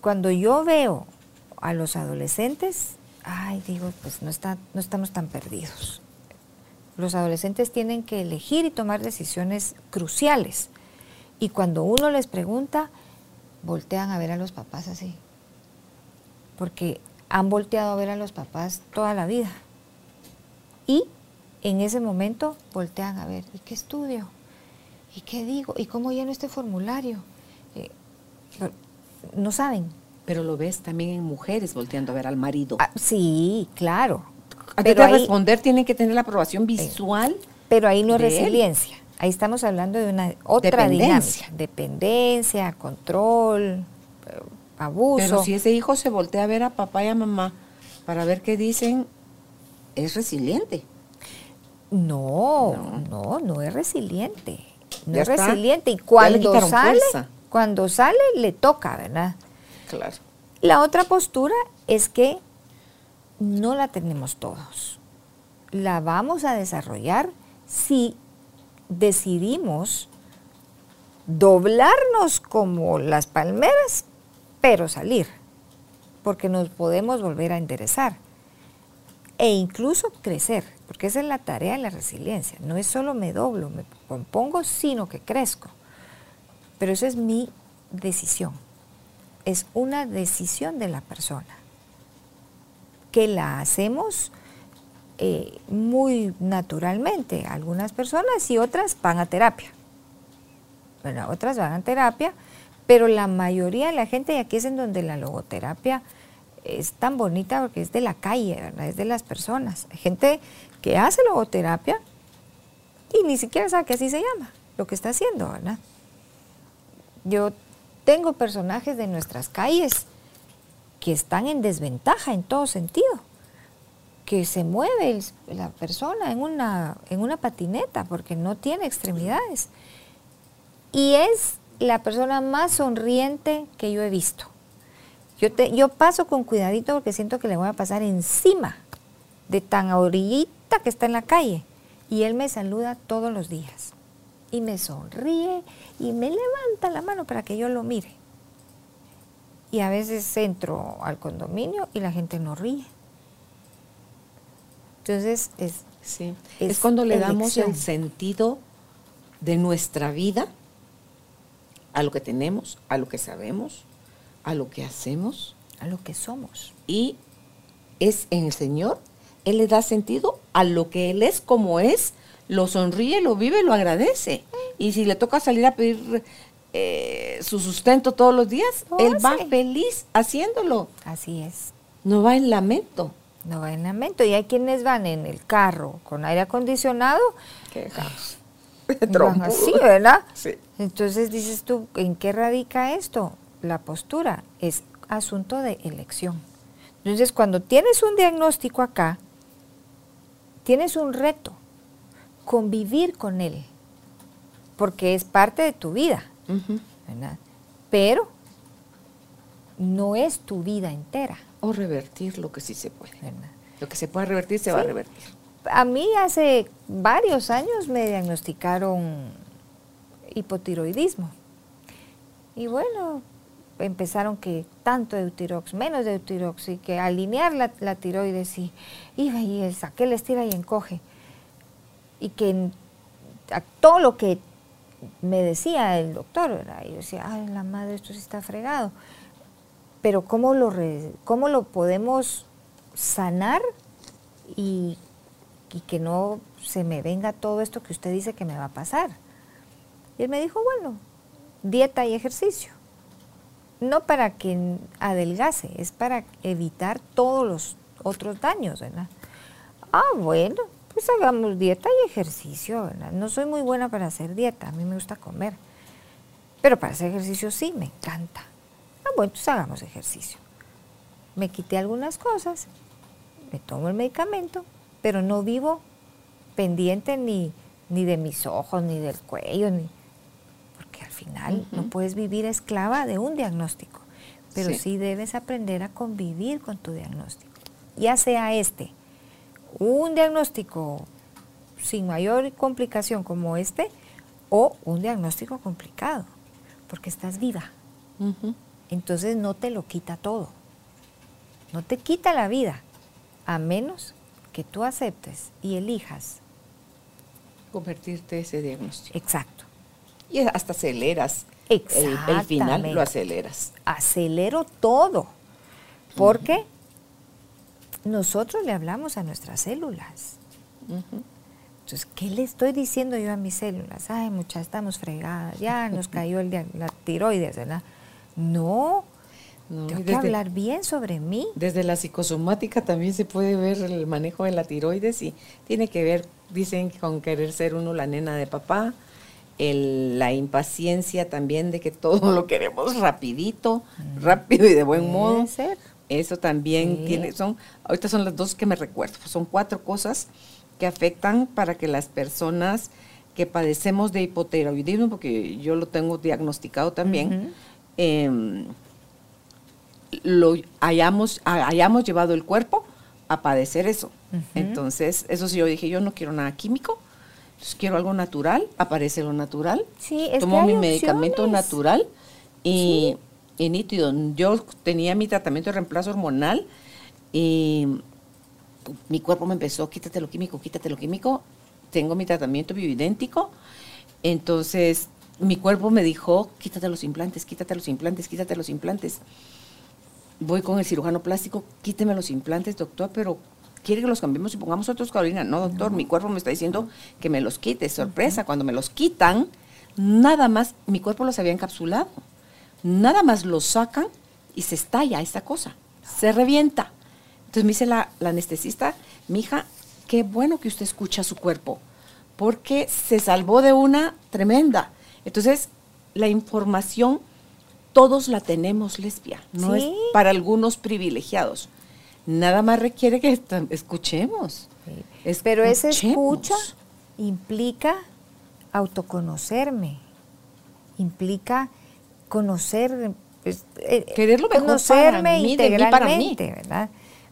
Cuando yo veo a los adolescentes, ay, digo, pues no, está, no estamos tan perdidos los adolescentes tienen que elegir y tomar decisiones cruciales. Y cuando uno les pregunta, voltean a ver a los papás así. Porque han volteado a ver a los papás toda la vida. Y en ese momento voltean a ver, ¿y qué estudio? ¿Y qué digo? ¿Y cómo lleno este formulario? Eh, no saben. Pero lo ves también en mujeres volteando a ver al marido. Ah, sí, claro antes de responder tienen que tener la aprobación visual. Pero ahí no es resiliencia. Ahí estamos hablando de una otra dinámica. Dependencia, control, eh, abuso. Pero si ese hijo se voltea a ver a papá y a mamá para ver qué dicen, es resiliente. No, no, no, es resiliente. No es resiliente. Y cuando sale, cuando sale, le toca, ¿verdad? Claro. La otra postura es que no la tenemos todos. La vamos a desarrollar si decidimos doblarnos como las palmeras, pero salir, porque nos podemos volver a enderezar e incluso crecer, porque esa es la tarea de la resiliencia. No es solo me doblo, me compongo, sino que crezco. Pero esa es mi decisión. Es una decisión de la persona que la hacemos eh, muy naturalmente, algunas personas y otras van a terapia. ¿verdad? Otras van a terapia, pero la mayoría de la gente, y aquí es en donde la logoterapia es tan bonita porque es de la calle, ¿verdad? Es de las personas. Hay gente que hace logoterapia y ni siquiera sabe que así se llama, lo que está haciendo, ¿verdad? Yo tengo personajes de nuestras calles que están en desventaja en todo sentido, que se mueve la persona en una, en una patineta porque no tiene extremidades. Y es la persona más sonriente que yo he visto. Yo, yo paso con cuidadito porque siento que le voy a pasar encima de tan orillita que está en la calle. Y él me saluda todos los días. Y me sonríe y me levanta la mano para que yo lo mire. Y a veces entro al condominio y la gente no ríe. Entonces es... Sí. Es, cuando le damos el sentido de nuestra vida a lo que tenemos, a lo que sabemos, a lo que hacemos. A lo que somos. Y es en el Señor, Él le da sentido a lo que Él es como es, lo sonríe, lo vive, lo agradece. Y si le toca salir a pedir eh, su sustento todos los días, Él va feliz haciéndolo. Así es. No va en lamento. No va en lamento. Y hay quienes van en el carro con aire acondicionado. Qué caos. así, ¿verdad? Sí. Entonces dices tú, ¿en qué radica esto? La postura es asunto de elección. Entonces, cuando tienes un diagnóstico acá, tienes un reto, convivir con él, porque es parte de tu vida, ¿verdad? Pero no es tu vida entera. O revertir lo que sí se puede. Lo que se puede revertir se va a revertir. A mí hace varios años me diagnosticaron hipotiroidismo. Y bueno, empezaron que tanto Eutirox, menos Eutirox, y que alinear la, tiroides y, y, y saqué, le estira y encoge. Y que todo lo que me decía el doctor, ¿verdad? yo decía, ay, la madre, esto sí está fregado. Pero ¿cómo lo, cómo lo podemos sanar y, y que no se me venga todo esto que usted dice que me va a pasar? Y él me dijo, bueno, dieta y ejercicio. No para que adelgase, es para evitar todos los otros daños, ¿verdad? Ah, bueno, pues hagamos dieta y ejercicio, ¿verdad? No soy muy buena para hacer dieta, a mí me gusta comer. Pero para hacer ejercicio sí, me encanta. Ah, bueno, pues hagamos ejercicio. Me quité algunas cosas, me tomo el medicamento, pero no vivo pendiente ni, ni de mis ojos, ni del cuello, ni, al final no puedes vivir esclava de un diagnóstico, pero sí. debes aprender a convivir con tu diagnóstico, ya sea este, un diagnóstico sin mayor complicación como este, o un diagnóstico complicado, porque estás viva. Entonces no te lo quita todo, no te quita la vida, a menos que tú aceptes y elijas convertirte ese diagnóstico. Exacto y hasta aceleras. El, el, final lo aceleras. Acelero todo. Porque nosotros le hablamos a nuestras células. Entonces, ¿qué le estoy diciendo yo a mis células? Ay, muchas estamos fregadas, ya nos cayó el, la tiroides, ¿verdad? No, tengo que hablar bien sobre mí. Desde la psicosomática también se puede ver el manejo de la tiroides y tiene que ver, dicen, con querer ser uno la nena de papá, la impaciencia también de que todo lo queremos rapidito, rápido y de buen modo. Eso también tiene, son, ahorita son las dos que me recuerdo, son cuatro cosas que afectan para que las personas que padecemos de hipotiroidismo, porque yo lo tengo diagnosticado también, em, lo hayamos, hayamos llevado el cuerpo a padecer eso. Entonces, eso sí, yo dije, yo no quiero nada químico, quiero algo natural, aparece lo natural. Sí, Tomo mi medicamento natural y, nítido. Yo tenía mi tratamiento de reemplazo hormonal y mi cuerpo me empezó, quítate lo químico, quítate lo químico. Tengo mi tratamiento bioidéntico. Entonces, mi cuerpo me dijo, quítate los implantes, quítate los implantes, quítate los implantes. Voy con el cirujano plástico, quíteme los implantes, doctor, pero quiere que los cambiemos y pongamos otros, Carolina. No, doctor, mi cuerpo me está diciendo que me los quite. Sorpresa, cuando me los quitan, nada más, mi cuerpo los había encapsulado. Nada más lo sacan y se estalla esta cosa, se revienta. Entonces me dice la, la anestesista, mija, qué bueno que usted escucha su cuerpo, porque se salvó de una tremenda. Entonces, la información todos la tenemos lesbia, no es para algunos privilegiados. Nada más requiere que escuchemos. Pero Escuchemos. escucha implica autoconocerme, implica conocer, pues, eh, Querer lo mejor conocerme para mí, de mí para mí. integralmente, ¿verdad?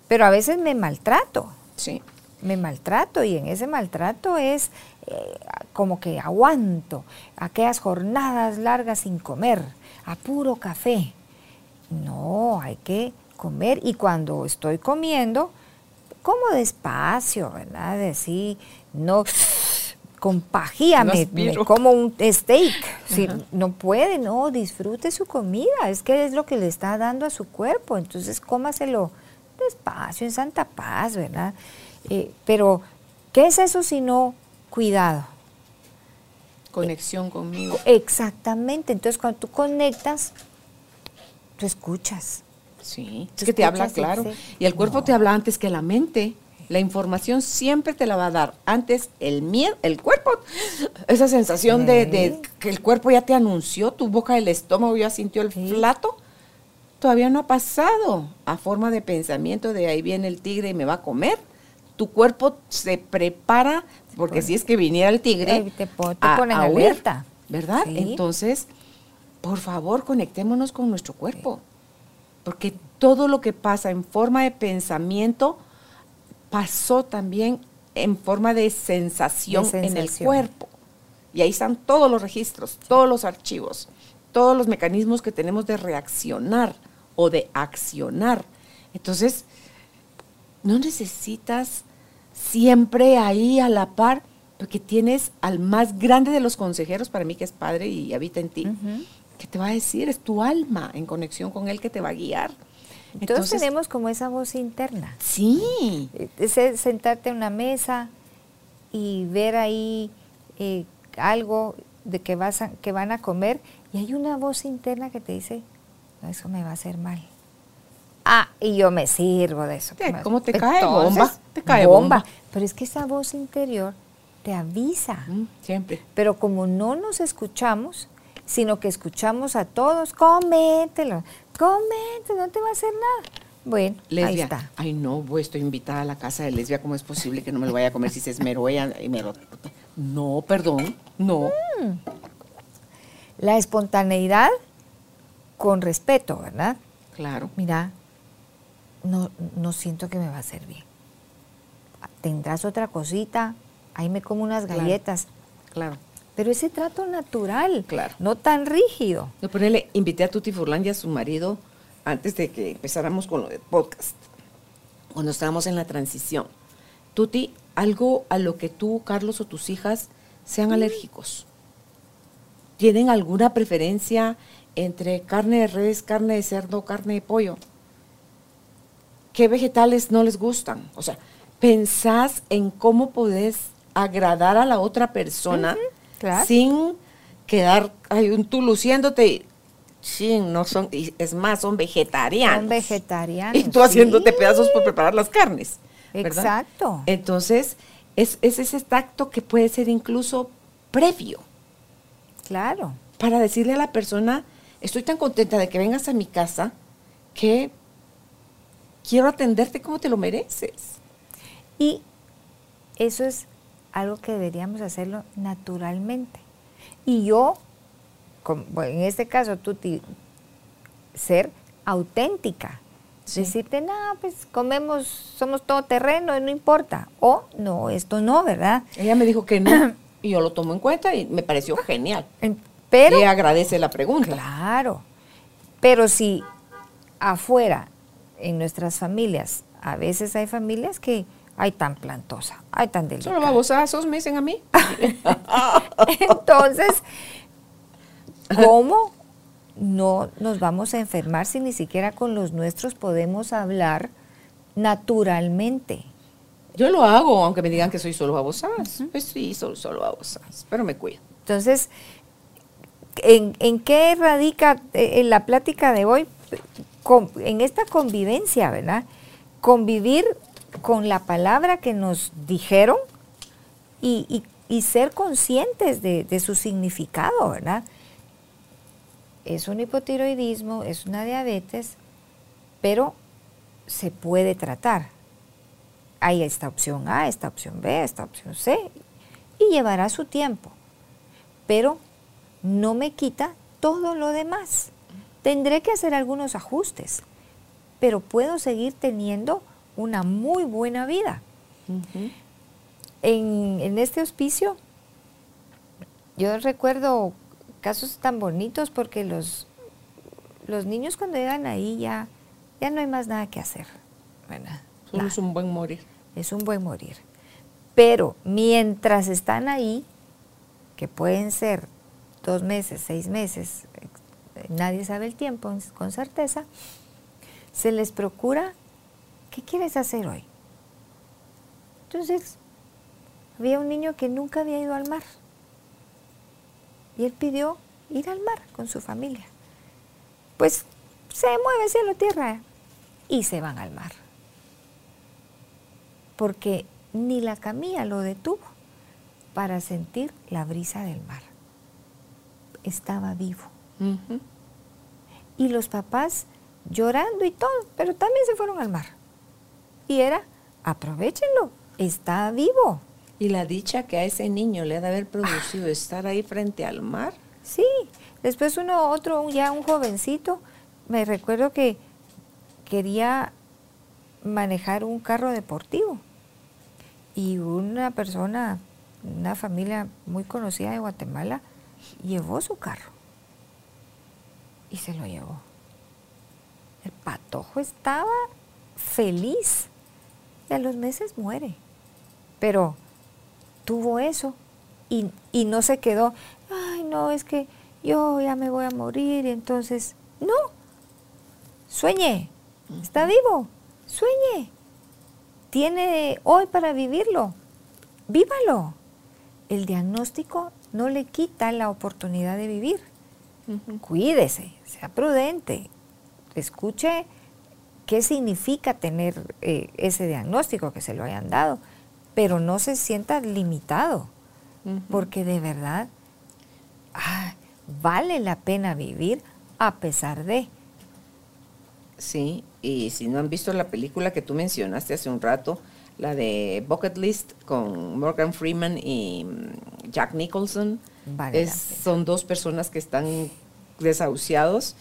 Pero a veces me maltrato, Sí. me maltrato y en ese maltrato es eh, como que aguanto aquellas jornadas largas sin comer, a puro café. No, hay que comer y cuando estoy comiendo, como despacio, ¿verdad? Así, no con pajía me, como un steak. Si Ajá. no puede, no, disfrute su comida, es que es lo que le está dando a su cuerpo, entonces cómaselo despacio, en santa paz, ¿verdad? Eh, pero, ¿qué es eso si no cuidado? Conexión conmigo. Exactamente, entonces cuando tú conectas, tú escuchas. Sí, es que te habla claro. Y el cuerpo no. te habla antes que la mente. La información siempre te la va a dar antes el miedo, el cuerpo. Esa sensación de, de que el cuerpo ya te anunció, tu boca del estómago ya sintió el Sí. plato. Todavía no ha pasado a forma de pensamiento de ahí viene el tigre y me va a comer. Tu cuerpo se prepara, porque si es que viniera el tigre, te pon- te ponen huir, alerta. ¿verdad? Entonces, por favor, conectémonos con nuestro cuerpo. Porque todo lo que pasa en forma de pensamiento pasó también en forma de sensación, De en el cuerpo. Y ahí están todos los registros, todos los archivos, todos los mecanismos que tenemos de reaccionar o de accionar. Entonces, no necesitas siempre ahí a la par, porque tienes al más grande de los consejeros, para mí que es padre y habita en ti. Que te va a decir, es tu alma en conexión con él que te va a guiar. Todos Entonces, tenemos como esa voz interna. sí, Es es sentarte en una mesa y ver ahí eh, algo de que, vas a- que van a comer y hay una voz interna que te dice, "No, eso me va a hacer mal. Ah, y yo me sirvo de eso. ¿cómo te cae? Bomba, te cae bomba. bomba. Pero es que esa voz interior te avisa. Mm, siempre. Pero como no nos escuchamos, sino que escuchamos a todos, comételo, comételo, no te va a hacer nada. Bueno, ahí Lesbia. está. Ay, no, voy, estoy invitada a la casa de lesbia. ¿Cómo es posible que no me lo vaya a comer si se esmeró ella y me lo... No, perdón, no. La espontaneidad con respeto, ¿verdad? Claro. Mira, no, no siento que me va a hacer bien. Tendrás otra cosita, ahí me como unas Claro. galletas. Claro. Pero ese trato natural, Claro. no tan rígido. No, ponele, invité a Tuti Furlan y a su marido antes de que empezáramos con lo del podcast, cuando estábamos en la transición. Tuti, algo a lo que tú, Carlos o tus hijas sean alérgicos. ¿Tienen alguna preferencia entre carne de res, carne de cerdo, carne de pollo? ¿Qué vegetales no les gustan? O sea, pensás en cómo podés agradar a la otra persona claro. sin quedar ay, un- tú luciéndote y no son, y es más, son vegetarianos. Son vegetarianos. Y tú haciéndote sí. pedazos por preparar las carnes. ¿verdad? Exacto. Entonces, es, es ese tacto que puede ser incluso previo Claro. para decirle a la persona, estoy tan contenta de que vengas a mi casa que quiero atenderte como te lo mereces. Y eso es algo que deberíamos hacerlo naturalmente. Y yo, como- en este caso, tú, ser auténtica. Sí. Decirte, no, pues comemos, somos todo terreno, no importa. O, no, esto no, ¿verdad? Ella me dijo que no y yo lo tomo en cuenta y me pareció genial. En- Pero, y agradece la pregunta. claro, pero si afuera, en nuestras familias, a veces hay familias que hay tan plantosa, hay tan delicada. Solo babosazos me dicen a mí. Entonces, ¿cómo no nos vamos a enfermar si ni siquiera con los nuestros podemos hablar naturalmente? Yo lo hago, aunque me digan que soy solo babosas. Pues sí, solo, solo babosas, pero me cuido. Entonces, ¿En, qué radica eh, en la plática de hoy? en esta convivencia, ¿verdad? Convivir con la palabra que nos dijeron y, ser conscientes de, de, su significado, ¿verdad? Es un hipotiroidismo, es una diabetes, pero se puede tratar. Hay esta opción A, esta opción B, esta opción C, y llevará su tiempo. Pero no me quita todo lo demás. Tendré que hacer algunos ajustes, pero puedo seguir teniendo una muy buena vida. en, este hospicio, yo recuerdo casos tan bonitos porque los, los niños cuando llegan ahí ya, ya no hay más nada que hacer. es un buen morir. Es un buen morir. Pero mientras están ahí, que pueden ser dos meses, seis meses, nadie sabe el tiempo con certeza, se les procura, ¿qué quieres hacer hoy? Entonces, había un niño que nunca había ido al mar y él pidió ir al mar con su familia. Pues se mueve cielo tierra y se van al mar. Porque ni la camilla lo detuvo para sentir la brisa del mar. Estaba vivo. Y los papás llorando y todo, pero también se fueron al mar. Y era, aprovechenlo, está vivo. Y la dicha que a ese niño le ha de haber producido estar ahí frente al mar. Sí, después uno, otro, ya un jovencito, me recuerdo que quería manejar un carro deportivo. Y una persona, una familia muy conocida de Guatemala, llevó su carro y se lo llevó. El patojo estaba feliz y a los meses muere. Pero tuvo eso y, no se quedó, ay no, es que yo ya me voy a morir y entonces, no, sueñe, está vivo, sueñe, tiene hoy para vivirlo, vívalo. El diagnóstico no le quita la oportunidad de vivir. Cuídese, sea prudente, escuche qué significa tener eh, ese diagnóstico que se lo hayan dado, pero no se sienta limitado, porque de verdad ah, vale la pena vivir a pesar de. Sí, y si no han visto la película que tú mencionaste hace un rato, la de Bucket List con Morgan Freeman y mm, Jack Nicholson, son dos personas que están desahuciados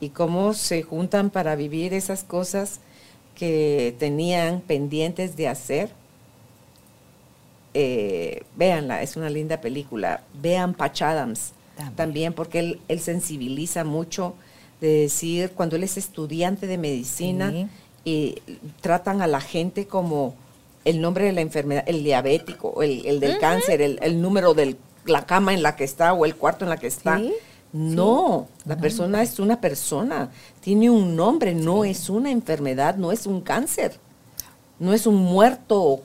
y cómo se juntan para vivir esas cosas que tenían pendientes de hacer. Eh, véanla, es una linda película. Vean Patch Adams también, porque él, él, sensibiliza mucho de decir, cuando él es estudiante de medicina y tratan a la gente como el nombre de la enfermedad, el diabético, el, el del cáncer, el, el número de la cama en la que está o el cuarto en la que está. No, la persona es una persona, tiene un nombre, no es una enfermedad, no es un cáncer, no es un muerto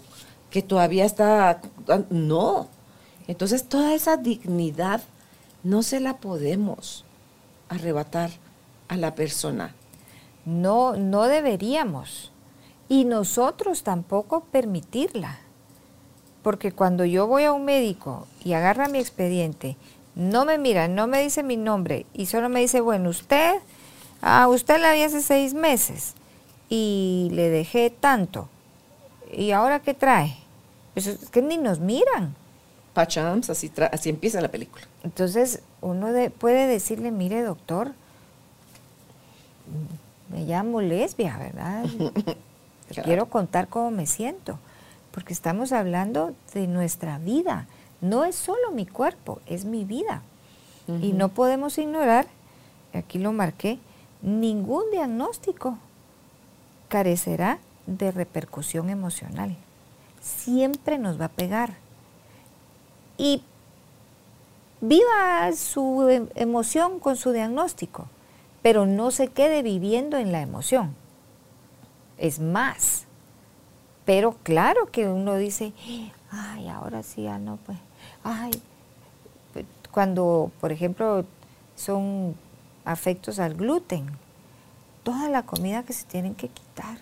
que todavía está, no. Entonces toda esa dignidad no se la podemos arrebatar a la persona. No, no deberíamos. Y nosotros tampoco permitirla. Porque cuando yo voy a un médico y agarra mi expediente no me mira, no me dice mi nombre y solo me dice, bueno, usted, a usted la vi hace seis meses y le dejé tanto. ¿Y ahora qué trae? Pues es que ni nos miran. Pachams, así, así empieza la película. Entonces, uno puede decirle, mire, doctor, me llamo lesbia, ¿verdad? Quiero contar cómo me siento, porque estamos hablando de nuestra vida no es solo mi cuerpo, es mi vida. Y no podemos ignorar, aquí lo marqué, ningún diagnóstico carecerá de repercusión emocional. Siempre nos va a pegar. Y viva su em, emoción con su diagnóstico, pero no se quede viviendo en la emoción. Es más. Pero claro que uno dice, ay, ahora sí ya no, pues ay, cuando, por ejemplo, son afectos al gluten. Toda la comida que se tienen que quitar.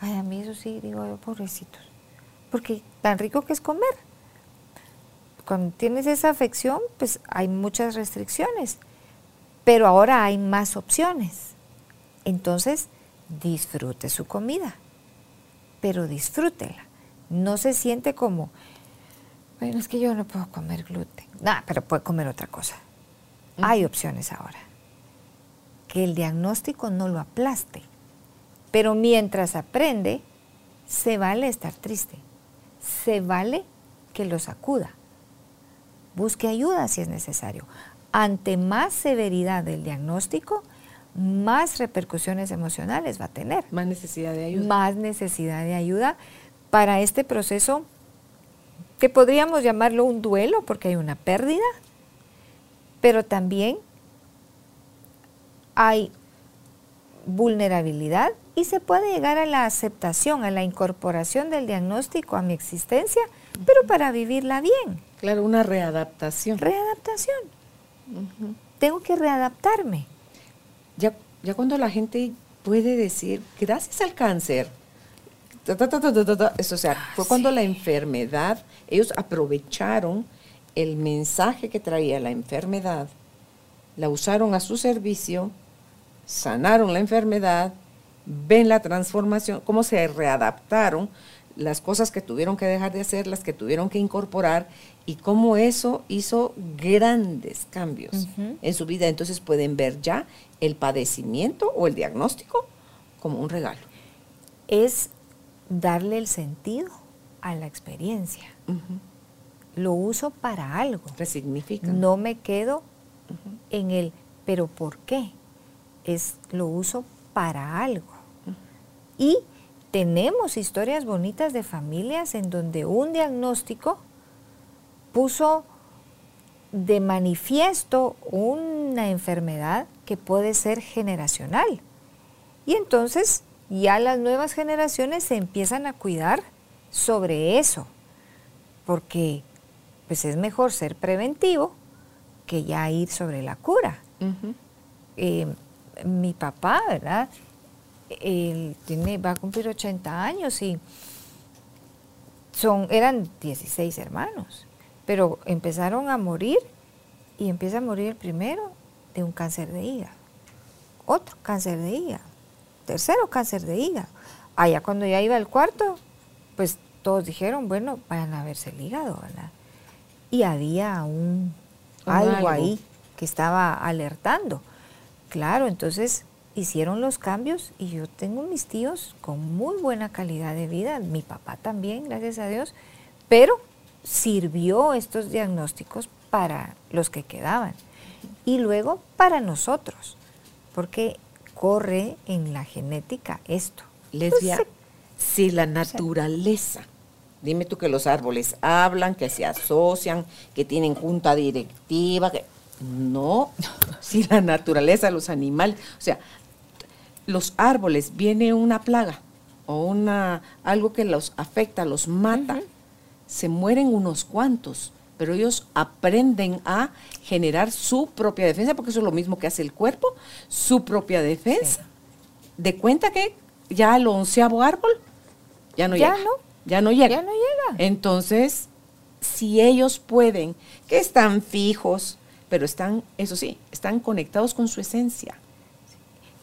Ay, a mí eso sí, digo, pobrecitos. Porque tan rico que es comer. Cuando tienes esa afección, pues hay muchas restricciones. Pero ahora hay más opciones. Entonces, disfrute su comida. Pero disfrútela. No se siente como, bueno, es que yo no puedo comer gluten. Nah, pero puede comer otra cosa. Hay opciones ahora. Que el diagnóstico no lo aplaste. Pero mientras aprende, se vale estar triste. Se vale que lo sacuda. Busque ayuda si es necesario. Ante más severidad del diagnóstico, más repercusiones emocionales va a tener. Más necesidad de ayuda. Más necesidad de ayuda para este proceso que podríamos llamarlo un duelo porque hay una pérdida, pero también hay vulnerabilidad y se puede llegar a la aceptación, a la incorporación del diagnóstico a mi existencia, pero para vivirla bien. Claro, una readaptación. Readaptación. Tengo que readaptarme. Ya, ya cuando la gente puede decir, gracias al cáncer, eso, o sea, fue cuando la enfermedad, ellos aprovecharon el mensaje que traía la enfermedad, la usaron a su servicio, sanaron la enfermedad, ven la transformación, cómo se readaptaron, las cosas que tuvieron que dejar de hacer, las que tuvieron que incorporar y cómo eso hizo grandes cambios en su vida. Entonces pueden ver ya el padecimiento o el diagnóstico como un regalo. Es darle el sentido a la experiencia. Lo uso para algo. Resignifica. No me quedo en el, pero ¿por qué? Es, lo uso para algo. Y tenemos historias bonitas de familias en donde un diagnóstico puso de manifiesto una enfermedad que puede ser generacional. Y entonces ya las nuevas generaciones se empiezan a cuidar sobre eso, porque pues es mejor ser preventivo que ya ir sobre la cura. Eh, mi papá, ¿verdad? Él tiene, va a cumplir 80 años y son, eran 16 hermanos, pero empezaron a morir y empieza a morir el primero de un cáncer de hígado, otro cáncer de hígado, tercero cáncer de hígado. Allá cuando ya iba al cuarto, pues todos dijeron, bueno, vayan a verse el hígado, ¿verdad? Y había un algo, ahí que estaba alertando. Claro, entonces hicieron los cambios y yo tengo mis tíos con muy buena calidad de vida, mi papá también, gracias a Dios, pero sirvió estos diagnósticos para los que quedaban y luego para nosotros, porque corre en la genética esto. Lesbia, si la naturaleza, dime tú que los árboles hablan, que se asocian, que tienen junta directiva, que no, si la naturaleza, los animales, o sea, los árboles viene una plaga o una algo que los afecta, los mata, se mueren unos cuantos, pero ellos aprenden a generar su propia defensa, porque eso es lo mismo que hace el cuerpo, su propia defensa. De cuenta que ya al onceavo árbol ya no ya llega. No, ya no llega. Ya no llega. Entonces, si ellos pueden, que están fijos, pero están, eso sí, están conectados con su esencia.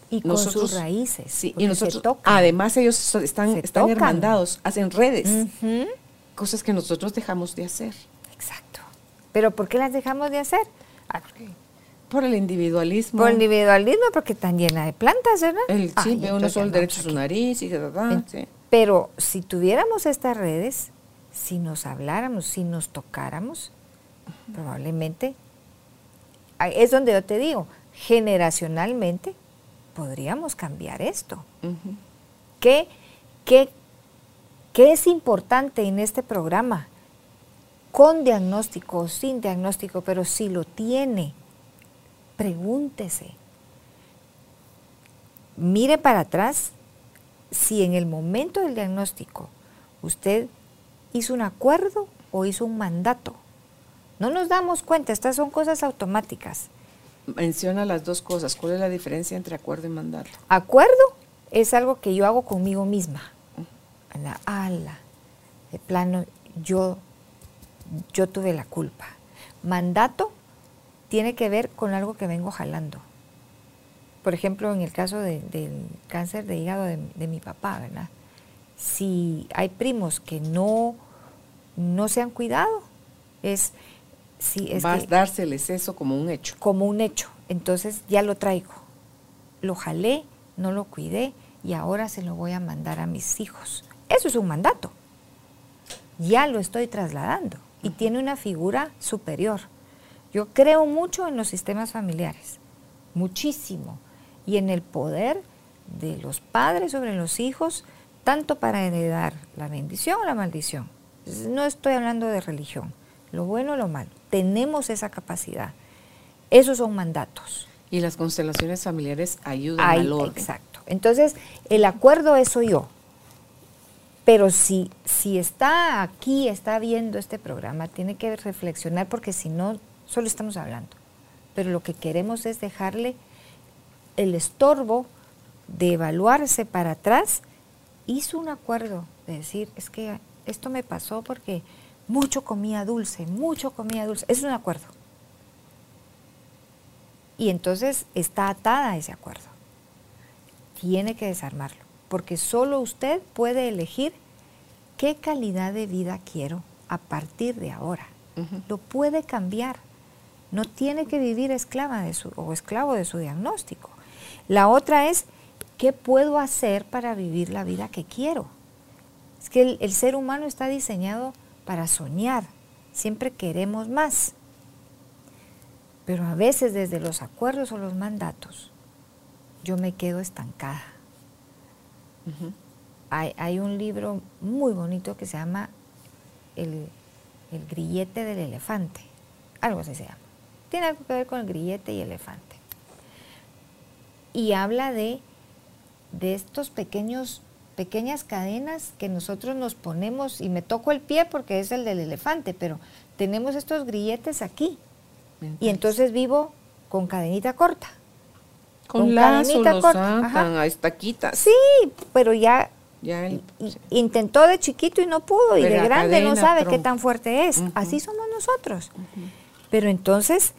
Y con sus raíces. Sí, y nosotros, además ellos están, están hermandados, hacen redes, cosas que nosotros dejamos de hacer. ¿Pero por qué las dejamos de hacer? Ah, por el individualismo. Por el individualismo, porque están llenas de plantas, ¿verdad? El, sí, uno solo derecho a su nariz y da, sí. Pero si tuviéramos estas redes, si nos habláramos, si nos tocáramos, probablemente, es donde yo te digo, generacionalmente podríamos cambiar esto. ¿Qué, qué, ¿Qué es importante en este programa? Con diagnóstico o sin diagnóstico, pero si lo tiene, pregúntese. Mire para atrás si en el momento del diagnóstico usted hizo un acuerdo o hizo un mandato. No nos damos cuenta, estas son cosas automáticas. Menciona las dos cosas. ¿Cuál es la diferencia entre acuerdo y mandato? Acuerdo es algo que yo hago conmigo misma. En la ala, de plano, yo, yo tuve la culpa. Mandato tiene que ver con algo que vengo jalando. Por ejemplo, en el caso del cáncer de hígado de, mi papá, ¿verdad? Si hay primos que no, no se han cuidado, es... Si es Vas a dárseles eso como un hecho. Como un hecho. Entonces ya lo traigo. Lo jalé, no lo cuidé y ahora se lo voy a mandar a mis hijos. Eso es un mandato. Ya lo estoy trasladando y tiene una figura superior. Yo creo mucho en los sistemas familiares, muchísimo, y en el poder de los padres sobre los hijos, tanto para heredar la bendición o la maldición. No estoy hablando de religión, lo bueno o lo malo. Tenemos esa capacidad. Esos son mandatos. Y las constelaciones familiares ayudan al orden. Exacto. Entonces, el acuerdo es soy yo. Pero si, si está aquí, está viendo este programa, tiene que reflexionar porque si no, solo estamos hablando. Pero lo que queremos es dejarle el estorbo de evaluarse para atrás. Hizo un acuerdo de decir, es que esto me pasó porque mucho comía dulce, mucho comía dulce. Es un acuerdo. Y entonces está atada a ese acuerdo. Tiene que desarmarlo, porque solo usted puede elegir qué calidad de vida quiero a partir de ahora. Lo puede cambiar. No tiene que vivir esclava de su, o esclavo de su diagnóstico. La otra es, ¿qué puedo hacer para vivir la vida que quiero? Es que el ser humano está diseñado para soñar. Siempre queremos más. Pero a veces desde los acuerdos o los mandatos, yo me quedo estancada. Hay, un libro muy bonito que se llama el, el, grillete del elefante. Algo así se llama. Tiene algo que ver con el grillete y elefante. Y habla de, de estos pequeños pequeñas cadenas que nosotros nos ponemos, y me toco el pie porque es el del elefante, pero tenemos estos grilletes aquí. Y entonces vivo con cadenita corta. Con, cadenita corta. a estaquitas. Sí, pero ya, intentó de chiquito y no pudo, y de grande no sabe qué tan fuerte es. Así somos nosotros. Pero entonces,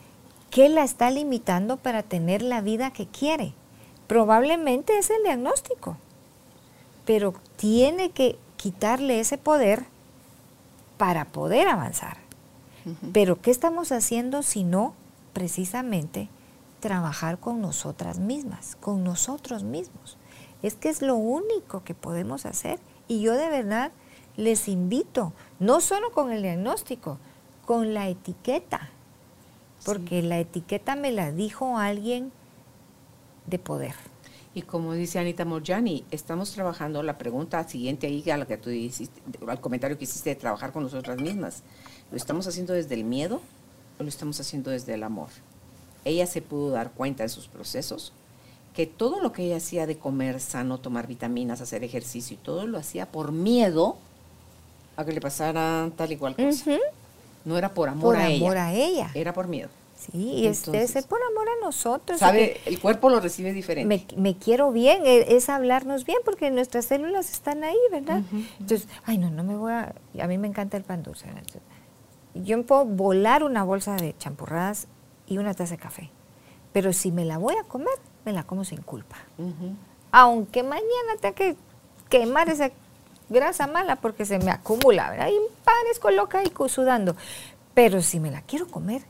¿qué la está limitando para tener la vida que quiere? Probablemente es el diagnóstico pero tiene que quitarle ese poder para poder avanzar. Pero ¿qué estamos haciendo si no precisamente trabajar con nosotras mismas, con nosotros mismos? Es que es lo único que podemos hacer y yo de verdad les invito, no solo con el diagnóstico, con la etiqueta, porque la etiqueta me la dijo alguien de poder. Y como dice Anita Morjani, estamos trabajando la pregunta siguiente ahí a la que tú hiciste, al comentario que hiciste de trabajar con nosotras mismas. ¿Lo estamos haciendo desde el miedo o lo estamos haciendo desde el amor? Ella se pudo dar cuenta en sus procesos que todo lo que ella hacía de comer sano, tomar vitaminas, hacer ejercicio y todo lo hacía por miedo a que le pasara tal y cual cosa. No era por amor a amor a ella. Era por miedo. Sí, y es, debe ser por amor a nosotros. Sabe, el cuerpo lo recibe diferente. Me, quiero bien, e, es, hablarnos bien, porque nuestras células están ahí, ¿verdad? Entonces, ay, no, no me voy a... A mí me encanta el pan dulce. Yo me puedo volar una bolsa de champurradas y una taza de café. Pero si me la voy a comer, me la como sin culpa. Aunque mañana tenga que quemar esa grasa mala porque se me acumula, ¿verdad? Y parezco loca y sudando. Pero si me la quiero comer,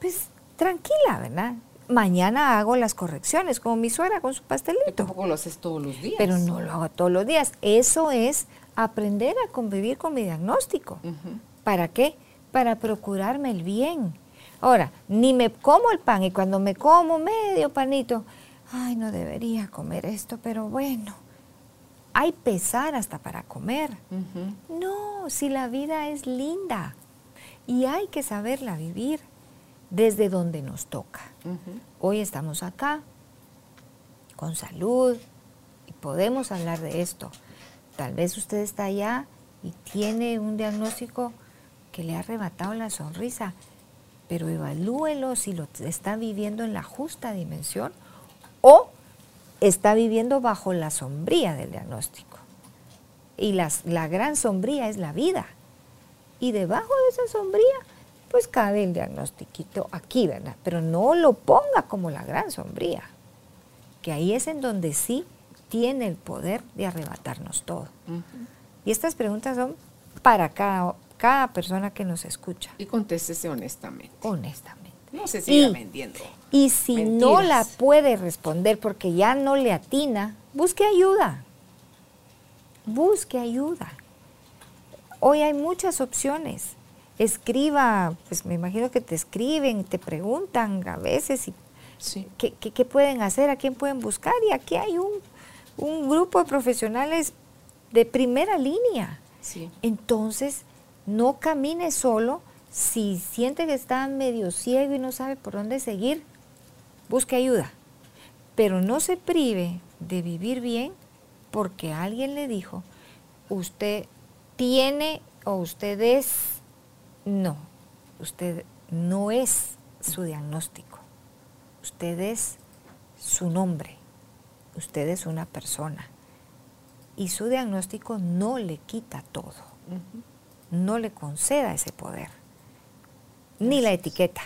pues tranquila, ¿verdad? Mañana hago las correcciones, como mi suegra con su pastelito. tampoco lo haces todos los días. Pero no lo hago todos los días. Eso es aprender a convivir con mi diagnóstico. ¿Para qué? Para procurarme el bien. Ahora, ni me como el pan y cuando me como medio panito, ay, no debería comer esto, pero bueno, hay pesar hasta para comer. No, si la vida es linda y hay que saberla vivir desde donde nos toca. Hoy estamos acá, con salud, y podemos hablar de esto. Tal vez usted está allá y tiene un diagnóstico que le ha arrebatado la sonrisa. Pero evalúelo si lo está viviendo en la justa dimensión o está viviendo bajo la sombría del diagnóstico. Y la gran sombría es la vida. Y debajo de esa sombría, pues cabe el diagnóstico aquí, ¿verdad? Pero no lo ponga como la gran sombría, que ahí es en donde sí tiene el poder de arrebatarnos todo. Y estas preguntas son para cada, cada persona que nos escucha. Y contéstese honestamente. Honestamente. No se siga vendiendo. Y si no la puede responder porque ya no le atina, busque ayuda. Busque ayuda. Hoy hay muchas opciones. Escriba, pues me imagino que te escriben, te preguntan a veces qué, pueden hacer, a quién pueden buscar. Y aquí hay un, un grupo de profesionales de primera línea. Entonces, no camine solo. Si siente que está medio ciego y no sabe por dónde seguir, busque ayuda. Pero no se prive de vivir bien porque alguien le dijo, usted tiene o usted es, no, usted no es su diagnóstico, usted es su nombre, usted es una persona. Y su diagnóstico no le quita todo, no le conceda ese poder, ni la etiqueta.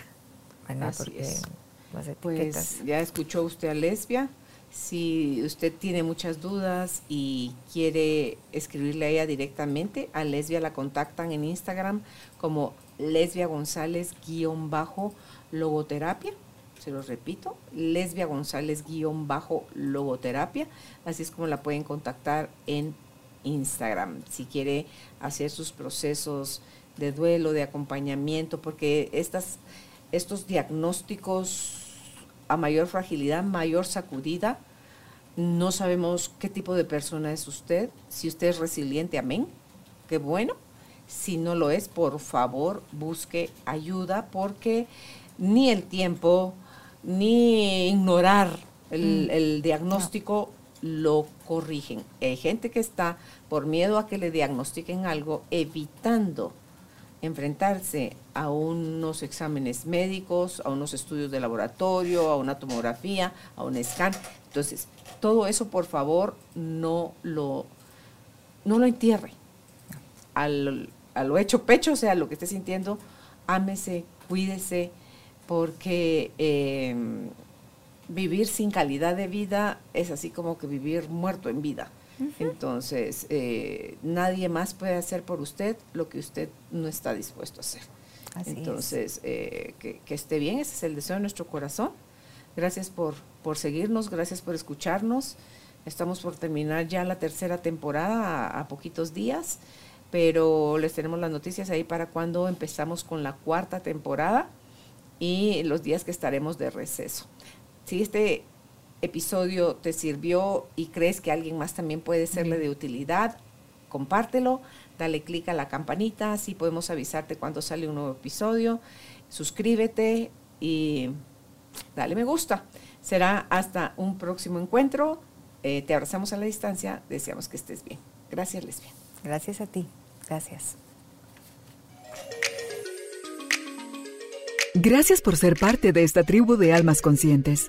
Pues ya escuchó usted a Lesbia. Si usted tiene muchas dudas y quiere escribirle a ella directamente, a Lesbia la contactan en Instagram como Lesbia González-logoterapia se los repito, Lesbia González guion bajo logoterapia, así es como la pueden contactar en Instagram si quiere hacer sus procesos de duelo, de acompañamiento, porque estas, estos diagnósticos a mayor fragilidad, mayor sacudida, no sabemos qué tipo de persona es usted, si usted es resiliente, amén, qué bueno, si no lo es, por favor busque ayuda porque ni el tiempo, ni ignorar el, mm. diagnóstico lo corrigen. Hay gente que está por miedo a que le diagnostiquen algo, evitando enfrentarse a unos exámenes médicos, a unos estudios de laboratorio, a una tomografía, a un scan. Entonces, todo eso, por favor, no lo, no lo entierre. Al, a lo hecho pecho, o sea, lo que esté sintiendo, ámese, cuídese, porque em, vivir sin calidad de vida es así como que vivir muerto en vida. Entonces, eh, nadie más puede hacer por usted lo que usted no está dispuesto a hacer. Entonces, eh, que, esté bien, ese es el deseo de nuestro corazón. Gracias por, por seguirnos, gracias por escucharnos. Estamos por terminar ya la tercera temporada a, a, poquitos días, pero les tenemos las noticias ahí para cuando empezamos con la cuarta temporada y los días que estaremos de receso. Si este episodio te sirvió y crees que alguien más también puede serle de utilidad, compártelo, dale clic a la campanita, así podemos avisarte cuando sale un nuevo episodio. Suscríbete y dale me gusta. Será hasta un próximo encuentro. Eh, te abrazamos a la distancia. Deseamos que estés bien. Gracias, Lesbia. Gracias a ti. Gracias. Gracias por ser parte de esta tribu de almas conscientes.